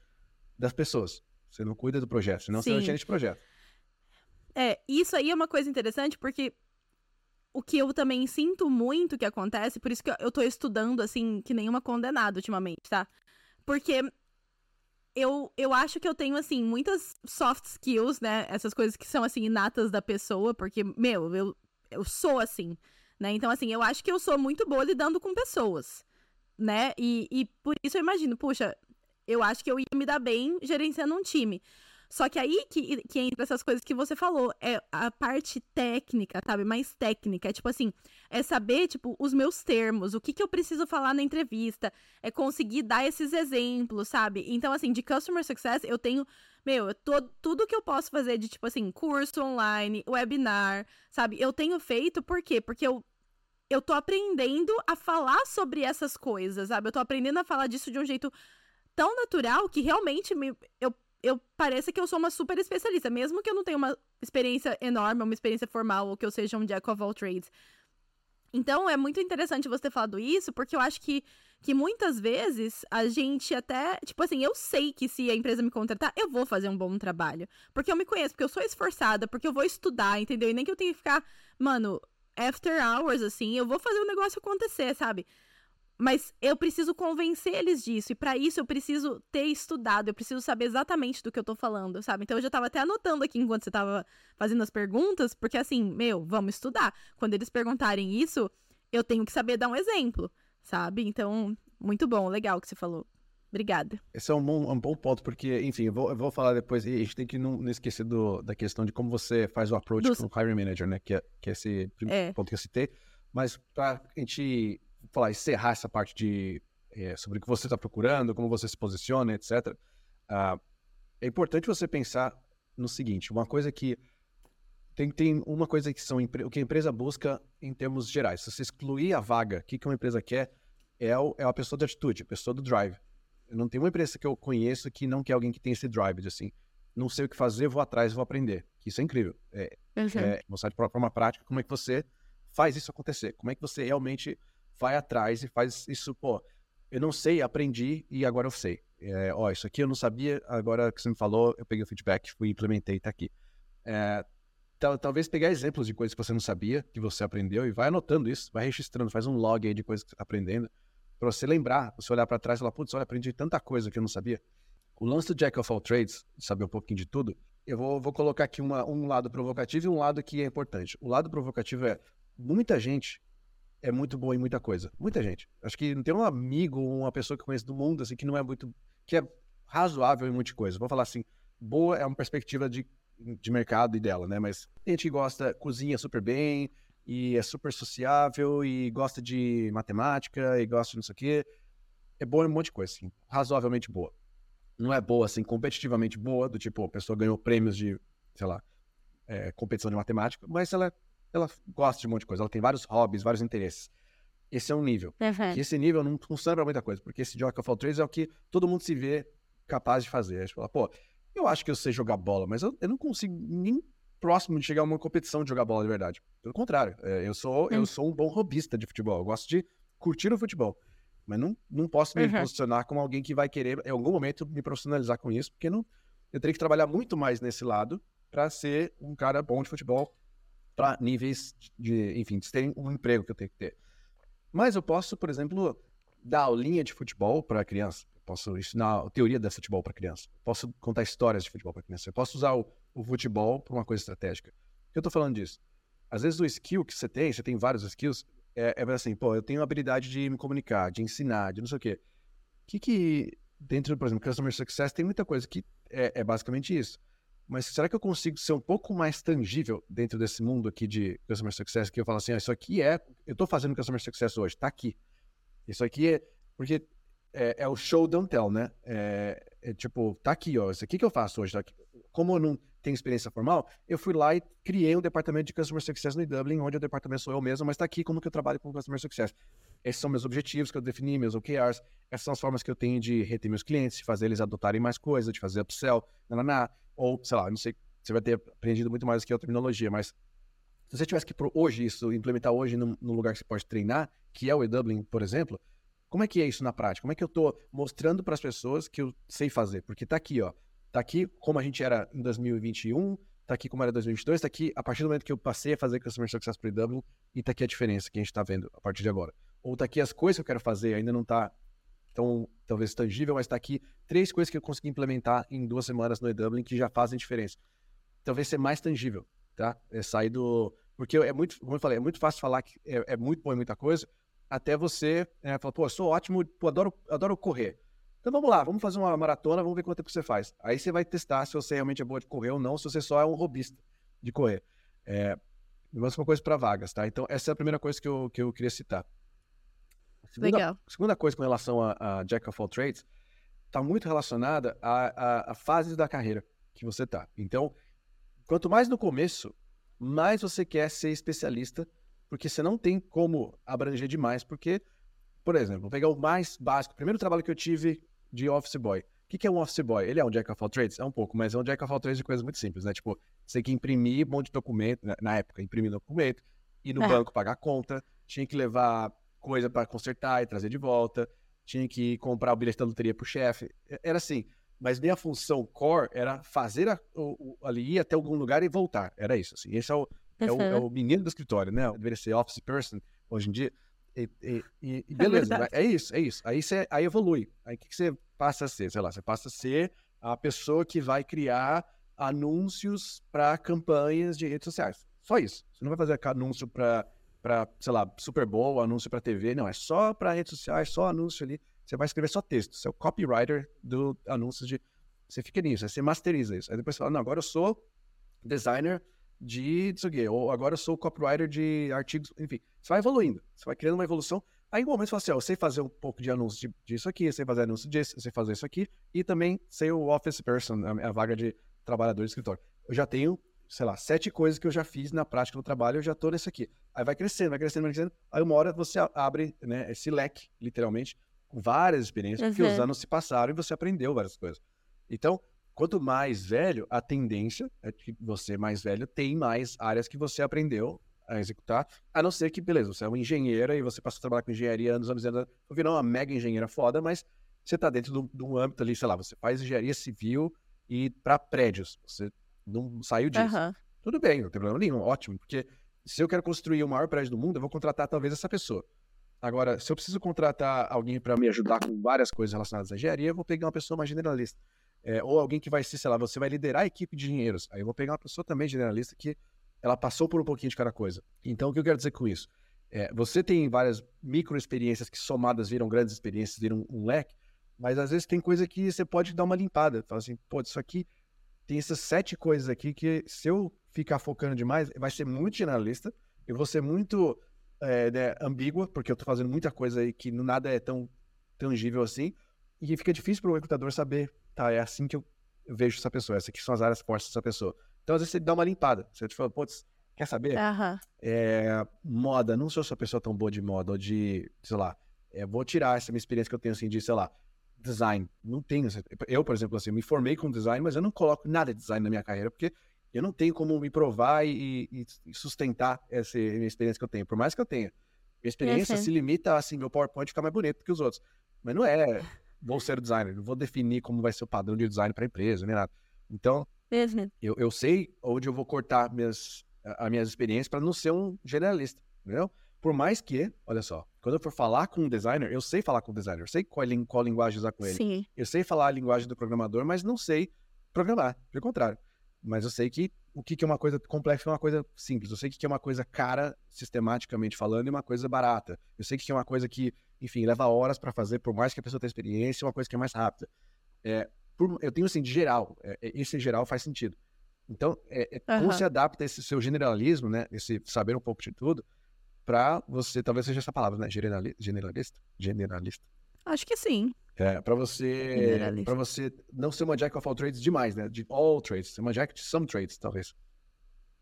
das pessoas. Você não cuida do projeto, senão Sim. você não tinha de projeto. É, isso aí é uma coisa interessante, porque o que eu também sinto muito que acontece, por isso que eu tô estudando, assim, que nenhuma condenada ultimamente, tá? Porque eu, eu acho que eu tenho, assim, muitas soft skills, né? Essas coisas que são, assim, inatas da pessoa, porque, meu, eu, eu sou assim, né? Então, assim, eu acho que eu sou muito boa lidando com pessoas, né? E, e por isso eu imagino, puxa, eu acho que eu ia me dar bem gerenciando um time. Só que aí que, que entra essas coisas que você falou, é a parte técnica, sabe? Mais técnica. É tipo assim, é saber, tipo, os meus termos, o que, que eu preciso falar na entrevista, é conseguir dar esses exemplos, sabe? Então, assim, de customer success, eu tenho, meu, eu tô, tudo que eu posso fazer de, tipo assim, curso online, webinar, sabe? Eu tenho feito, por quê? Porque eu eu tô aprendendo a falar sobre essas coisas, sabe? Eu tô aprendendo a falar disso de um jeito tão natural que realmente me, eu eu pareço que eu sou uma super especialista, mesmo que eu não tenha uma experiência enorme, uma experiência formal, ou que eu seja um jack of all trades. Então, é muito interessante você ter falado isso, porque eu acho que, que muitas vezes a gente até. Tipo assim, eu sei que se a empresa me contratar, eu vou fazer um bom trabalho. Porque eu me conheço, porque eu sou esforçada, porque eu vou estudar, entendeu? E nem que eu tenha que ficar, mano, after hours, assim, eu vou fazer o negócio acontecer, sabe? Mas eu preciso convencer eles disso. E para isso eu preciso ter estudado, eu preciso saber exatamente do que eu tô falando, sabe? Então eu já tava até anotando aqui enquanto você tava fazendo as perguntas, porque assim, meu, vamos estudar. Quando eles perguntarem isso, eu tenho que saber dar um exemplo, sabe? Então, muito bom, legal que você falou. Obrigada. Esse é um bom, um bom ponto, porque, enfim, eu vou, eu vou falar depois, e a gente tem que não, não esquecer do, da questão de como você faz o approach Dos... com o hiring manager, né? Que é, que é esse é. ponto que eu citei. Mas para a gente falar, encerrar essa parte de é, sobre o que você está procurando, como você se posiciona, etc., uh, ah, é importante você pensar no seguinte: uma coisa que. Tem, tem uma coisa que são o que a empresa busca em termos gerais. Se você excluir a vaga, o que, que uma empresa quer é, o, é a pessoa de atitude, a pessoa do drive. Não tem uma empresa que eu conheço que não quer alguém que tem esse drive de assim, não sei o que fazer, vou atrás, vou aprender. Isso é incrível. É, uhum. é mostrar de forma prática como é que você faz isso acontecer. Como é que você realmente vai atrás e faz isso, pô, eu não sei, aprendi e agora eu sei. É, ó, isso aqui eu não sabia, agora que você me falou, eu peguei o feedback, fui implementei, tá aqui. É, talvez pegar exemplos de coisas que você não sabia, que você aprendeu, e vai anotando isso, vai registrando, faz um log aí de coisas que você tá aprendendo para você lembrar, você olhar para trás e falar, putz, olha, aprendi tanta coisa que eu não sabia. O lance do Jack of all trades, saber um pouquinho de tudo, eu vou, vou colocar aqui uma, um lado provocativo e um lado que é importante. O lado provocativo é, muita gente é muito boa em muita coisa. Muita gente. Acho que não tem um amigo, uma pessoa que eu conheço do mundo, assim, que não é muito, que é razoável em muita coisa. Vou falar assim, boa é uma perspectiva de, de mercado e dela, né? Mas a gente gosta, cozinha super bem, e é super sociável e gosta de matemática e gosta de não sei o quê. É boa em um monte de coisa, assim, razoavelmente boa. Não é boa, assim, competitivamente boa, do tipo, a pessoa ganhou prêmios de, sei lá, é, competição de matemática, mas ela, ela gosta de um monte de coisa, ela tem vários hobbies, vários interesses. Esse é um nível. Uhum. Que esse nível não funciona pra muita coisa, porque esse Jock of All Trades é o que todo mundo se vê capaz de fazer. A gente fala, pô, eu acho que eu sei jogar bola, mas eu, eu não consigo nem próximo de chegar a uma competição de jogar bola de verdade. Pelo contrário, é, eu sou, eu sou um bom robista de futebol. Eu gosto de curtir o futebol. Mas não, não posso me uhum. posicionar como alguém que vai querer, em algum momento, me profissionalizar com isso, porque não, eu teria que trabalhar muito mais nesse lado para ser um cara bom de futebol para níveis de, enfim, de terem um emprego que eu tenho que ter. Mas eu posso, por exemplo, dar aulinha de futebol para criança. Posso ensinar a teoria da futebol para criança. Posso contar histórias de futebol para criança. Eu posso usar o, o futebol para uma coisa estratégica. Por que eu estou falando disso? Às vezes o skill que você tem, você tem vários skills, é, é assim, pô, eu tenho a habilidade de me comunicar, de ensinar, de não sei o quê. O que que, dentro, por exemplo, Customer Success, tem muita coisa que é, é basicamente isso. Mas será que eu consigo ser um pouco mais tangível dentro desse mundo aqui de Customer Success, que eu falo assim, ah, isso aqui é, eu estou fazendo Customer Success hoje, está aqui. Isso aqui é, porque é, é, o show don't tell, né? É, é, tipo, tá aqui, ó, isso aqui que eu faço hoje, tá. Como eu não tenho experiência formal, eu fui lá e criei um departamento de Customer Success no Dublin, onde o departamento sou eu mesmo, mas tá aqui como que eu trabalho com Customer Success. Esses são meus objetivos que eu defini, meus OKRs, essas são as formas que eu tenho de reter meus clientes, de fazer eles adotarem mais coisas, de fazer upsell, nananá, ou, sei lá, não sei, você vai ter aprendido muito mais do que a terminologia, mas se você tivesse que hoje isso, implementar hoje num, num lugar que você pode treinar, que é o e-Dublin, por exemplo, como é que é isso na prática? Como é que eu estou mostrando para as pessoas que eu sei fazer? Porque está aqui, ó. Tá aqui como a gente era em 2021, tá aqui como era em 2022, tá aqui a partir do momento que eu passei a fazer Customer Success para Dublin e tá aqui a diferença que a gente está vendo a partir de agora. Ou tá aqui as coisas que eu quero fazer, ainda não tá tão, talvez, tangível, mas tá aqui três coisas que eu consegui implementar em duas semanas no e-Dublin que já fazem diferença. Talvez ser mais tangível, tá? É sair do... Porque é muito, como eu falei, é muito fácil falar que é, é muito bom em muita coisa, até você é, falar, pô, sou ótimo, pô, adoro, adoro correr. Então vamos lá, vamos fazer uma maratona, vamos ver quanto tempo você faz. Aí você vai testar se você realmente é boa de correr ou não, se você só é um robista de correr. É, uma coisa para vagas, tá? Então essa é a primeira coisa que eu, que eu queria citar. Segunda, Legal. segunda coisa com relação a, a Jack of all trades está muito relacionada a fases da carreira que você tá. Então, quanto mais no começo, mais você quer ser especialista porque você não tem como abranger demais, porque, por exemplo, vou pegar o mais básico, o primeiro trabalho que eu tive de office boy. O que, que é um office boy? Ele é um jack of all trades? É um pouco, mas é um jack of all trades de coisas muito simples, né? Tipo, você tem que imprimir um monte de documento, na época, imprimir documento, ir no é. banco pagar conta, tinha que levar coisa para consertar e trazer de volta, tinha que comprar o bilhete da loteria pro chefe. Era assim, mas minha função core era fazer a, o, ali, ir até algum lugar e voltar. Era isso, assim. Esse é o, é, o, é o menino do escritório, né? Deveria ser office person hoje em dia. E, e, e é beleza, é, é, isso, é isso. Aí você aí evolui. Aí o que, que você passa a ser? Sei lá, você passa a ser a pessoa que vai criar anúncios para campanhas de redes sociais. Só isso. Você não vai fazer anúncio para para, sei lá, Super Bowl, anúncio para TV. Não, é só para redes sociais, só anúncio ali. Você vai escrever só texto. Você é o copywriter do anúncio de. Você fica nisso, aí você masteriza isso. Aí depois você fala, não, agora eu sou designer de aqui, ou agora eu sou copywriter de artigos, enfim. Você vai evoluindo, você vai criando uma evolução. Aí, em um momento, você fala assim, ó, eu sei fazer um pouco de anúncio disso aqui, eu sei fazer anúncio disso, eu sei fazer isso aqui, e também sei o office person, a vaga de trabalhador de escritório. Eu já tenho sei lá, sete coisas que eu já fiz na prática no trabalho, eu já tô nesse aqui. Aí vai crescendo, vai crescendo, vai crescendo. Aí uma hora você abre né, esse leque, literalmente, com várias experiências, uhum. porque os anos se passaram e você aprendeu várias coisas. Então, quanto mais velho, a tendência é que você mais velho tem mais áreas que você aprendeu a executar, a não ser que, beleza, você é um engenheiro e você passou a trabalhar com engenharia anos, anos, anos, virou uma mega engenheira foda, mas você está dentro de um âmbito ali, sei lá, você faz engenharia civil e para prédios, você não saiu disso. Uhum. Tudo bem, não tem problema nenhum, ótimo, porque se eu quero construir o maior prédio do mundo, eu vou contratar talvez essa pessoa. Agora, se eu preciso contratar alguém para me ajudar com várias coisas relacionadas à engenharia, eu vou pegar uma pessoa mais generalista. É, ou alguém que vai ser, sei lá, você vai liderar a equipe de engenheiros. Aí eu vou pegar uma pessoa também generalista que ela passou por um pouquinho de cada coisa. Então, o que eu quero dizer com isso? É, você tem várias micro experiências que somadas viram grandes experiências, viram um leque, mas às vezes tem coisa que você pode dar uma limpada. Fala assim, pô, isso aqui tem essas sete coisas aqui que se eu ficar focando demais, vai ser muito generalista, eu vou ser muito é, né, ambígua, porque eu tô fazendo muita coisa aí que nada é tão tangível assim, e fica difícil para o recrutador saber, tá, é assim que eu vejo essa pessoa, essas aqui são as áreas fortes dessa pessoa. Então, às vezes, você dá uma limpada. Você te fala, putz, quer saber? Uhum. É, moda, não sou essa pessoa tão boa de moda, ou de, sei lá, é, vou tirar essa minha experiência que eu tenho, assim, de, sei lá, design. Não tenho. Eu, por exemplo, assim, me formei com design, mas eu não coloco nada de design na minha carreira, porque eu não tenho como me provar e, e sustentar essa minha experiência que eu tenho. Por mais que eu tenha. Minha experiência uhum. se limita a, assim, meu PowerPoint ficar mais bonito que os outros. Mas não é, vou ser designer, não vou definir como vai ser o padrão de design para a empresa, nem nada. Então, uhum. eu, eu sei onde eu vou cortar minhas, as minhas experiências para não ser um generalista, entendeu? Por mais que, olha só, quando eu for falar com um designer, eu sei falar com o designer, eu sei qual, qual linguagem usar com ele. Sim. Eu sei falar a linguagem do programador, mas não sei programar, pelo contrário. Mas eu sei que o que é uma coisa complexa e uma coisa simples. Eu sei que é uma coisa cara, sistematicamente falando, e uma coisa barata. Eu sei que é uma coisa que, enfim, leva horas para fazer, por mais que a pessoa tenha experiência, uma coisa que é mais rápida. É, por, eu tenho assim, de geral, é, é esse geral faz sentido. Então, é, é uhum. como se adapta esse seu generalismo, né? Esse saber um pouco de tudo, para você, talvez seja essa palavra, né? Generalista? Generalista. Acho que sim. É, para você, para você não ser uma jack of all trades demais, né? De all trades, ser uma jack de some trades, talvez.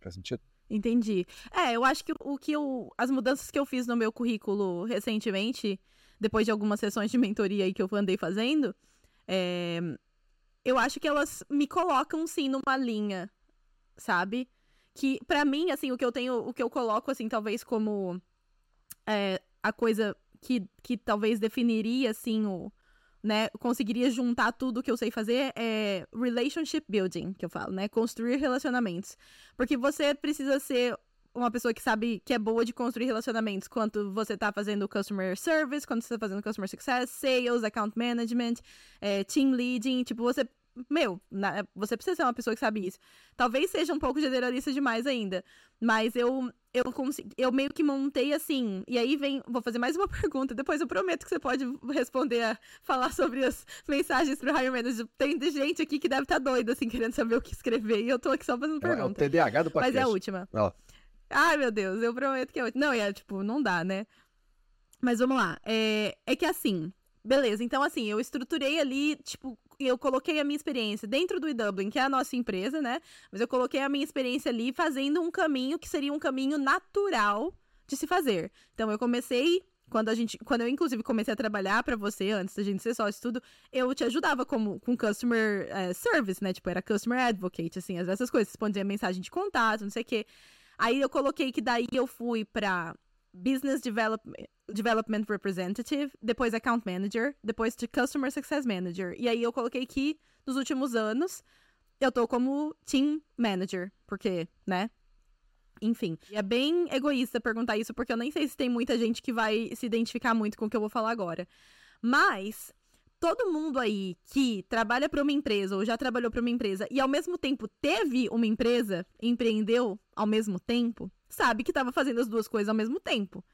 Faz sentido? Entendi. É, eu acho que o que eu, as mudanças que eu fiz no meu currículo recentemente, depois de algumas sessões de mentoria aí que eu andei fazendo, é, eu acho que elas me colocam sim numa linha, sabe? Que para mim, assim, o que eu tenho, o que eu coloco, assim, talvez como é, a coisa que, que talvez definiria, assim, o, né, conseguiria juntar tudo que eu sei fazer é relationship building, que eu falo, né, construir relacionamentos. Porque você precisa ser uma pessoa que sabe que é boa de construir relacionamentos quando você tá fazendo customer service, quando você tá fazendo customer success, sales, account management, é, team leading, tipo, você meu, na, você precisa ser uma pessoa que sabe isso. Talvez seja um pouco generalista demais ainda, mas eu eu consegui, eu meio que montei assim. E aí vem, vou fazer mais uma *laughs* pergunta, depois eu prometo que você pode responder a falar sobre as mensagens pro Hire Manager. Tem gente aqui que deve estar tá doida assim querendo saber o que escrever e eu tô aqui só fazendo pergunta. É o TDAH do podcast. Mas é a última. Ó. Ai, meu Deus, eu prometo que é a última. Não, é tipo, não dá, né? Mas vamos lá. É, é que assim, beleza, então assim, eu estruturei ali, tipo, eu coloquei a minha experiência dentro do eDublin, que é a nossa empresa, né? Mas eu coloquei a minha experiência ali fazendo um caminho que seria um caminho natural de se fazer. Então eu comecei quando a gente, quando eu inclusive comecei a trabalhar para você antes da gente ser sócio tudo, eu te ajudava como com customer uh, service, né? Tipo, era customer advocate, assim, essas coisas, respondia mensagem de contato, não sei o quê. Aí eu coloquei que daí eu fui para Business Development, Development Representative, depois Account Manager, depois de Customer Success Manager. E aí eu coloquei que nos últimos anos eu tô como Team Manager, porque, né? Enfim, é bem egoísta perguntar isso, porque eu nem sei se tem muita gente que vai se identificar muito com o que eu vou falar agora. Mas, todo mundo aí que trabalha para uma empresa ou já trabalhou para uma empresa e ao mesmo tempo teve uma empresa, empreendeu ao mesmo tempo, sabe que estava fazendo as duas coisas ao mesmo tempo.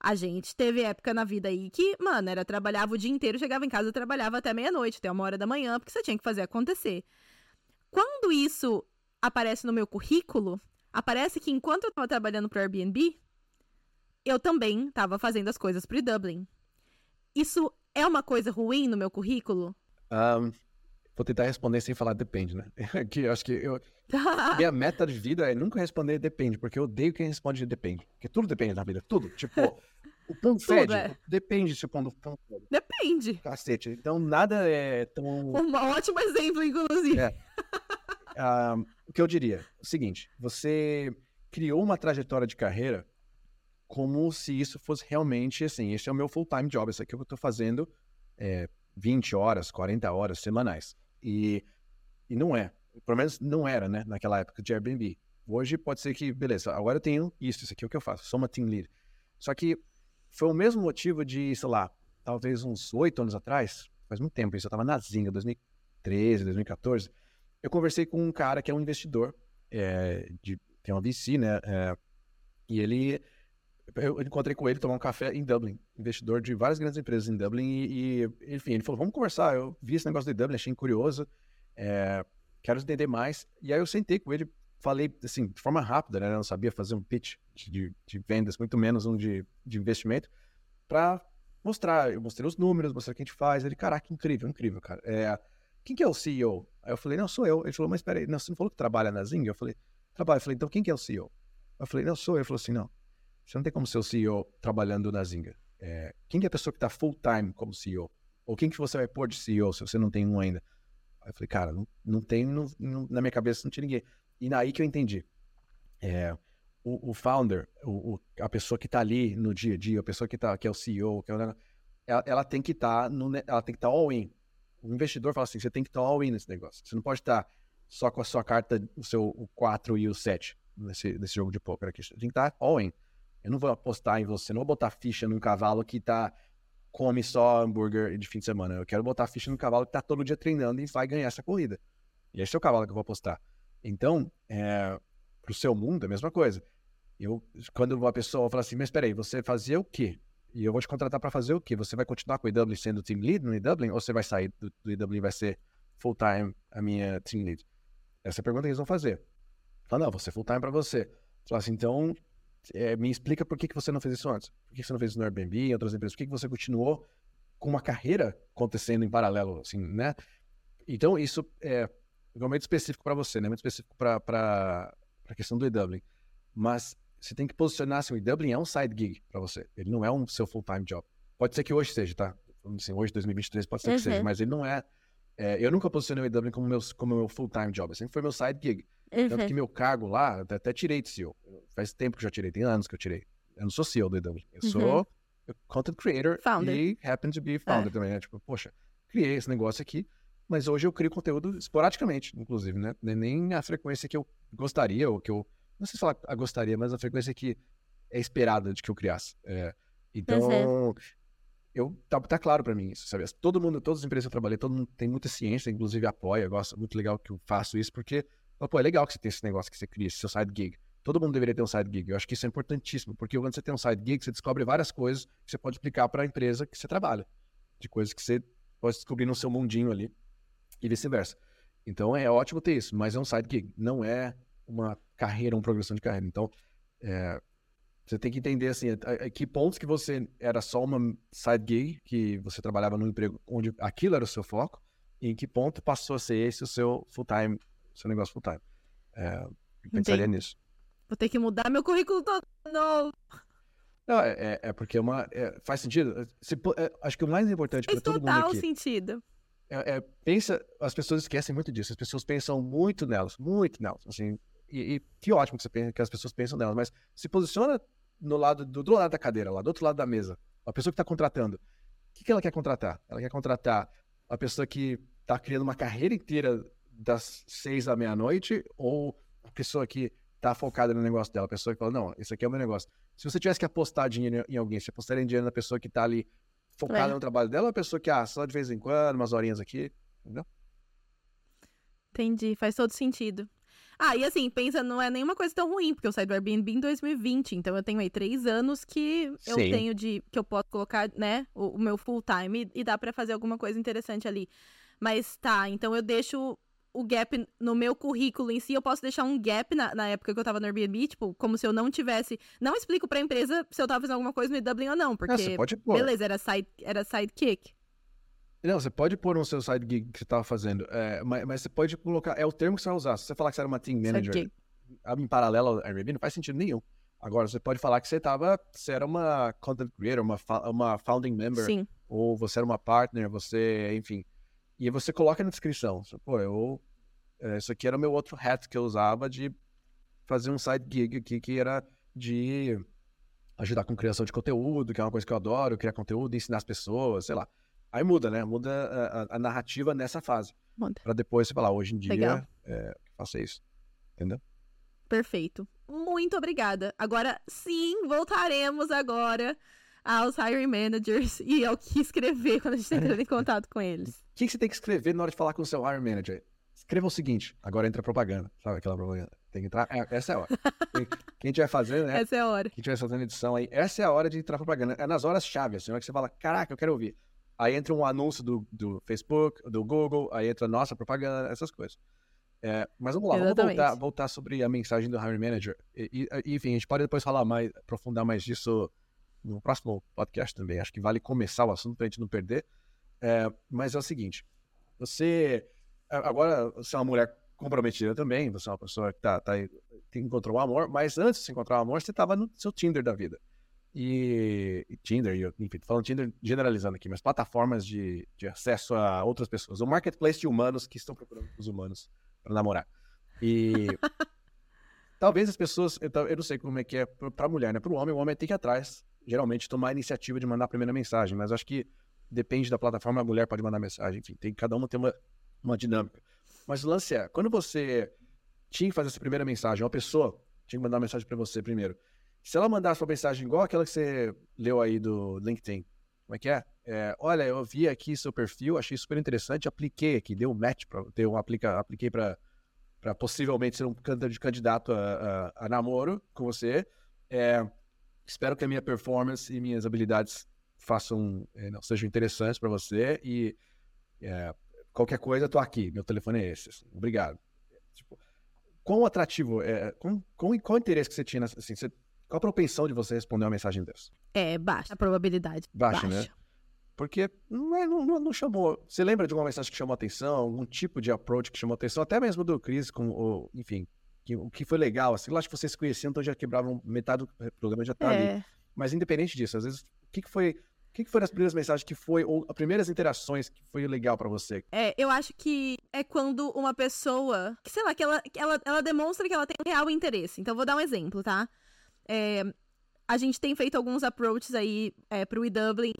A gente teve época na vida aí que, mano, era trabalhava o dia inteiro, chegava em casa, trabalhava até meia-noite, até uma hora da manhã, porque você tinha que fazer acontecer. Quando isso aparece no meu currículo, aparece que enquanto eu estava trabalhando para o Airbnb, eu também estava fazendo as coisas para Dublin. Isso é uma coisa ruim no meu currículo? Um, vou tentar responder sem falar depende, né? *laughs* que eu acho que eu, minha *laughs* meta de vida é nunca responder depende, porque eu odeio quem responde depende. Porque tudo depende na vida, tudo. Tipo, o pão fede, é. depende se o pão do pão fede. Depende. Cacete. Então nada é tão. Um ótimo exemplo, inclusive. É. Uh, o que eu diria? O seguinte: você criou uma trajetória de carreira como se isso fosse realmente assim, esse é o meu full-time job, isso aqui é o que eu estou fazendo é, 20 horas, 40 horas semanais. E, e não é. Pelo menos não era, né, naquela época de Airbnb. Hoje pode ser que, beleza, agora eu tenho isso, isso aqui é o que eu faço, sou uma team lead. Só que foi o mesmo motivo de, sei lá, talvez uns oito anos atrás, faz muito tempo isso, eu estava na Zinga, 2013, 2014, eu conversei com um cara que é um investidor, é, de, tem uma VC, né, é, e ele eu encontrei com ele tomar um café em Dublin, investidor de várias grandes empresas em Dublin, e, e enfim, ele falou: vamos conversar. Eu vi esse negócio de Dublin, achei curioso, é, quero entender mais. E aí eu sentei com ele, falei assim, de forma rápida, né? Eu não sabia fazer um pitch de, de vendas, muito menos um de, de investimento, para mostrar. Eu mostrei os números, mostrei o que a gente faz. Ele, caraca, incrível, incrível, cara. É, quem que é o CEO? Aí eu falei, não, sou eu. Ele falou, mas peraí, não, você não falou que trabalha na Zing? Eu falei, trabalho. Eu falei, então quem que é o CEO? Eu falei, não, sou eu. Ele falou assim, não você não tem como ser o CEO trabalhando na Zinga. É, quem é a pessoa que está full time como CEO? Ou quem que você vai pôr de CEO se você não tem um ainda? Aí eu falei, cara, não, não tem, não, não, na minha cabeça não tinha ninguém. E naí que eu entendi. É, o, o, founder, o, o, a pessoa que está ali no dia a dia, a pessoa que, tá, que é o CEO, que é o, ela, ela, tem que tá que estar tá all in. O investidor fala assim, você tem que estar tá all in nesse negócio. Você não pode estar tá só com a sua carta, o seu o 4 e o 7 nesse, nesse jogo de poker aqui. Você tem que estar tá all in. Eu não vou apostar em você, não vou botar ficha num cavalo que tá come só hambúrguer de fim de semana. Eu quero botar ficha no cavalo que tá todo dia treinando e vai ganhar essa corrida. E esse é o cavalo que eu vou apostar. Então, é, pro seu mundo, é a mesma coisa. Eu, quando uma pessoa fala assim, mas peraí, você fazia o quê? E eu vou te contratar para fazer o quê? Você vai continuar com o EW sendo team lead no EW ou você vai sair do, do EW e vai ser full time a minha team lead? Essa é a pergunta que eles vão fazer. Fala, não, você full time para você. Fala assim, então é, me explica por que, que você não fez isso antes. Por que, que você não fez isso no Airbnb, em outras empresas? Por que, que você continuou com uma carreira acontecendo em paralelo, assim, né? Então, isso é igualmente específico para você, né? Muito específico para a questão do EW. Mas você tem que posicionar assim, o EW é um side gig para você. Ele não é um seu full-time job. Pode ser que hoje seja, tá? Assim, hoje, 2023, pode ser uhum. que seja, mas ele não é, é. eu nunca posicionei o EW como meu, como meu full-time job. Sempre foi meu side gig. Uhum. Tanto que meu cargo lá, até, tirei de CEO. Faz tempo que eu já tirei, tem anos que eu tirei. Eu não sou CEO do EW. Eu uhum. sou content creator founder. e happen to be founder é. também. Né? Tipo, poxa, criei esse negócio aqui, mas hoje eu crio conteúdo esporadicamente, inclusive, né? Nem a frequência que eu gostaria, ou que eu. Não sei se falar a gostaria, mas a frequência que é esperada de que eu criasse. É, então, uhum. eu, tá, tá claro para mim isso, sabe? Todo mundo, todas as empresas que eu trabalhei, todo mundo tem muita ciência, inclusive apoia, gosta, muito legal que eu faço isso, porque Pô, é legal que você tem esse negócio que você cria, esse seu side gig. Todo mundo deveria ter um side gig. Eu acho que isso é importantíssimo, porque quando você tem um side gig, você descobre várias coisas que você pode aplicar para a empresa que você trabalha. De coisas que você pode descobrir no seu mundinho ali e vice-versa. Então é ótimo ter isso, mas é um side gig, não é uma carreira, uma progressão de carreira. Então, é, você tem que entender assim, a, a, que pontos que você era só uma side gig, que você trabalhava num emprego onde aquilo era o seu foco, e em que ponto passou a ser esse o seu full-time seu negócio full time. É, pensaria Entendi. nisso. Vou ter que mudar meu currículo todo novo. Não, é, é, é porque é uma. É, faz sentido. Se, é, acho que o mais importante para todo mundo. Faz sentido. É, pensa, as pessoas esquecem muito disso. As pessoas pensam muito nelas, muito nelas. Assim, e, e que ótimo que, você pensa, que as pessoas pensam nelas, mas se posiciona no lado do, do lado da cadeira, lá do outro lado da mesa. A pessoa que está contratando. O que, que ela quer contratar? Ela quer contratar a pessoa que está criando uma carreira inteira das seis à meia-noite ou a pessoa que tá focada no negócio dela, a pessoa que fala, não, isso aqui é o meu negócio. Se você tivesse que apostar dinheiro em alguém, você apostaria dinheiro na pessoa que tá ali focada é. no trabalho dela ou uma pessoa que, ah, só de vez em quando, umas horinhas aqui, entendeu? Entendi, faz todo sentido. Ah, e assim, pensa, não é nenhuma coisa tão ruim, porque eu saí do Airbnb em 2020, então eu tenho aí três anos que eu Sim. tenho de. que eu posso colocar, né, o, o meu full time e, e dá para fazer alguma coisa interessante ali. Mas tá, então eu deixo o gap no meu currículo em si, eu posso deixar um gap na, na, época que eu tava no Airbnb, tipo, como se eu não tivesse. Não explico pra empresa se eu tava fazendo alguma coisa no Dublin ou não, porque. É, pode pôr. Beleza, era, side, era sidekick. Não, você pode pôr no seu side gig que você estava fazendo, é, mas, mas, você pode colocar, é o termo que você vai usar. Se você falar que você era uma team manager em paralelo ao Airbnb, não faz sentido nenhum. Agora, você pode falar que você tava, você era uma content creator, uma, uma founding member, Sim. ou você era uma partner, você, enfim. E você coloca na descrição, pô, eu, isso aqui era o meu outro hat que eu usava de fazer um side gig aqui que era de ajudar com criação de conteúdo, que é uma coisa que eu adoro, criar conteúdo, ensinar as pessoas, sei lá. Aí muda, né? Muda a, a narrativa nessa fase. Para depois você falar, hoje em dia, é, faça isso. Entendeu? Perfeito. Muito obrigada. Agora, sim, voltaremos agora aos hiring managers *laughs* e ao que escrever quando a gente está entrando em *laughs* contato com eles. O que, que você tem que escrever na hora de falar com o seu hiring manager? Escreva o seguinte, agora entra propaganda, sabe aquela propaganda? Tem que entrar, é, essa é a hora. Quem estiver fazendo, né? Essa é a hora. Quem estiver fazendo edição aí, essa é a hora de entrar propaganda. É nas horas chave, assim, hora que você fala, caraca, eu quero ouvir. Aí entra um anúncio do, do Facebook, do Google, aí entra a nossa propaganda, essas coisas. É, mas vamos lá, Exatamente. vamos voltar, voltar sobre a mensagem do Hiring Manager. E, e, enfim, a gente pode depois falar mais, aprofundar mais disso no próximo podcast também. Acho que vale começar o assunto para a gente não perder. É, mas é o seguinte: você. Agora, você é uma mulher comprometida também, você é uma pessoa que tá, tá, encontrou o amor, mas antes de você encontrar o amor, você estava no seu Tinder da vida e, e Tinder, e, enfim, falando Tinder generalizando aqui, mas plataformas de, de acesso a outras pessoas. O marketplace de humanos que estão procurando os humanos para namorar. E *laughs* talvez as pessoas, eu, eu, não sei como é que é para a mulher, né? Para o homem, o homem tem que ir atrás, geralmente, tomar a iniciativa de mandar a primeira mensagem, mas acho que depende da plataforma, a mulher pode mandar mensagem, enfim, tem, cada uma tem uma, uma dinâmica. Mas o lance é, quando você tinha que fazer essa primeira mensagem, uma pessoa tinha que mandar uma mensagem para você primeiro. Se ela mandasse uma mensagem igual aquela que você leu aí do LinkedIn, como é que é? é olha, eu vi aqui seu perfil, achei super interessante, apliquei aqui, deu um match, pra, deu um aplica, apliquei para possivelmente ser um candidato a, a, a namoro com você. É, espero que a minha performance e minhas habilidades façam, é, não, sejam interessantes para você e é, qualquer coisa, eu tô aqui, meu telefone é esse. Obrigado. Tipo, quão atrativo, é, quão, quão, qual interesse que você tinha, assim, você qual a propensão de você responder uma mensagem dessa? É baixa, a probabilidade. Baixa, baixa. né? Porque não, é, não, não, chamou. Você lembra de uma mensagem que chamou atenção, algum tipo de approach que chamou atenção, até mesmo do Chris, com o, enfim, que, o que foi legal, assim, lá que vocês se conheciam, então já quebravam metade do programa já tá é. ali. Mas independente disso, às vezes, o que, que foi. O que, que foi as primeiras mensagens que foi, ou as primeiras interações que foi legal para você? É, eu acho que é quando uma pessoa, que, sei lá, que ela, ela, ela demonstra que ela tem um real interesse. Então, vou dar um exemplo, tá? É, a gente tem feito alguns approaches aí é, pro eDublin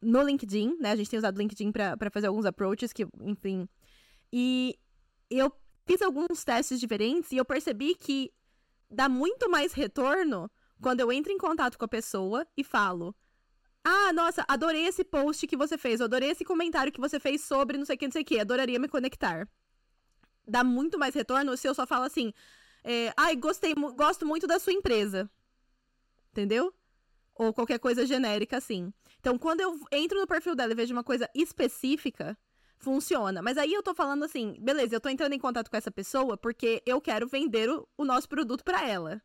no LinkedIn, né? A gente tem usado o LinkedIn para fazer alguns approaches, que, enfim. E eu fiz alguns testes diferentes e eu percebi que dá muito mais retorno quando eu entro em contato com a pessoa e falo. Ah, nossa, adorei esse post que você fez, adorei esse comentário que você fez sobre não sei o que, não sei o que, adoraria me conectar. Dá muito mais retorno se eu só falo assim, é, ai, gostei, gosto muito da sua empresa. Entendeu? Ou qualquer coisa genérica assim. Então, quando eu entro no perfil dela e vejo uma coisa específica, funciona. Mas aí eu tô falando assim, beleza, eu tô entrando em contato com essa pessoa porque eu quero vender o, o nosso produto para ela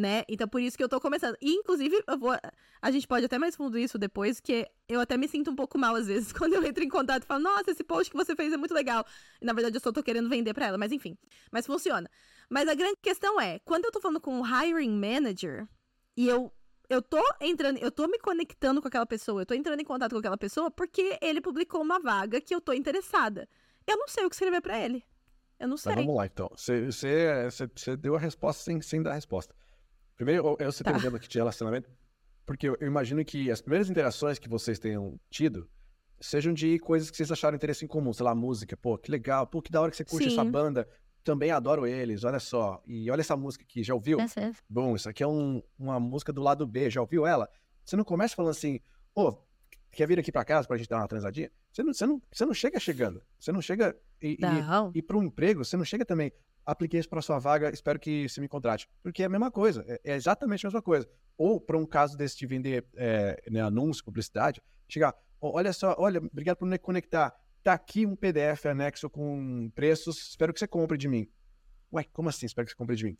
né? Então por isso que eu tô começando. E, inclusive, eu vou. A gente pode até mais fundo isso depois, que eu até me sinto um pouco mal às vezes *laughs* quando eu entro em contato e falo, nossa, esse post que você fez é muito legal. E na verdade eu só tô querendo vender pra ela, mas enfim. Mas funciona. Mas a grande questão é, quando eu tô falando com o hiring manager e eu. Eu tô entrando, eu tô me conectando com aquela pessoa, eu tô entrando em contato com aquela pessoa porque ele publicou uma vaga que eu tô interessada. Eu não sei o que escrever para ele. Eu não sei. Mas vamos lá, então. Você deu a resposta sem, sem dar a resposta. Primeiro, eu citei tá. um exemplo aqui de relacionamento, porque eu, imagino que as primeiras interações que vocês tenham tido sejam de coisas que vocês acharam interesse em comum, sei lá, música, pô, que legal, pô, que da hora que você curte Sim. essa banda, também adoro eles, olha só. E olha essa música aqui, já ouviu? Bom, isso aqui é um, uma música do lado B, já ouviu ela? Você não começa falando assim, ô, oh, quer vir aqui para casa pra gente dar uma transadinha? Você não, você não, você não chega chegando. Você não chega. E, não. e, e para um emprego, você não chega também. Apliquei isso para sua vaga, espero que você me contrate. Porque é a mesma coisa, é, é exatamente a mesma coisa. Ou para um caso desse de vender é, né, anúncio, publicidade, chegar, olha só, olha, obrigado por me conectar. Tá aqui um PDF anexo com preços, espero que você compre de mim. Ué, como assim? Espero que você compre de mim.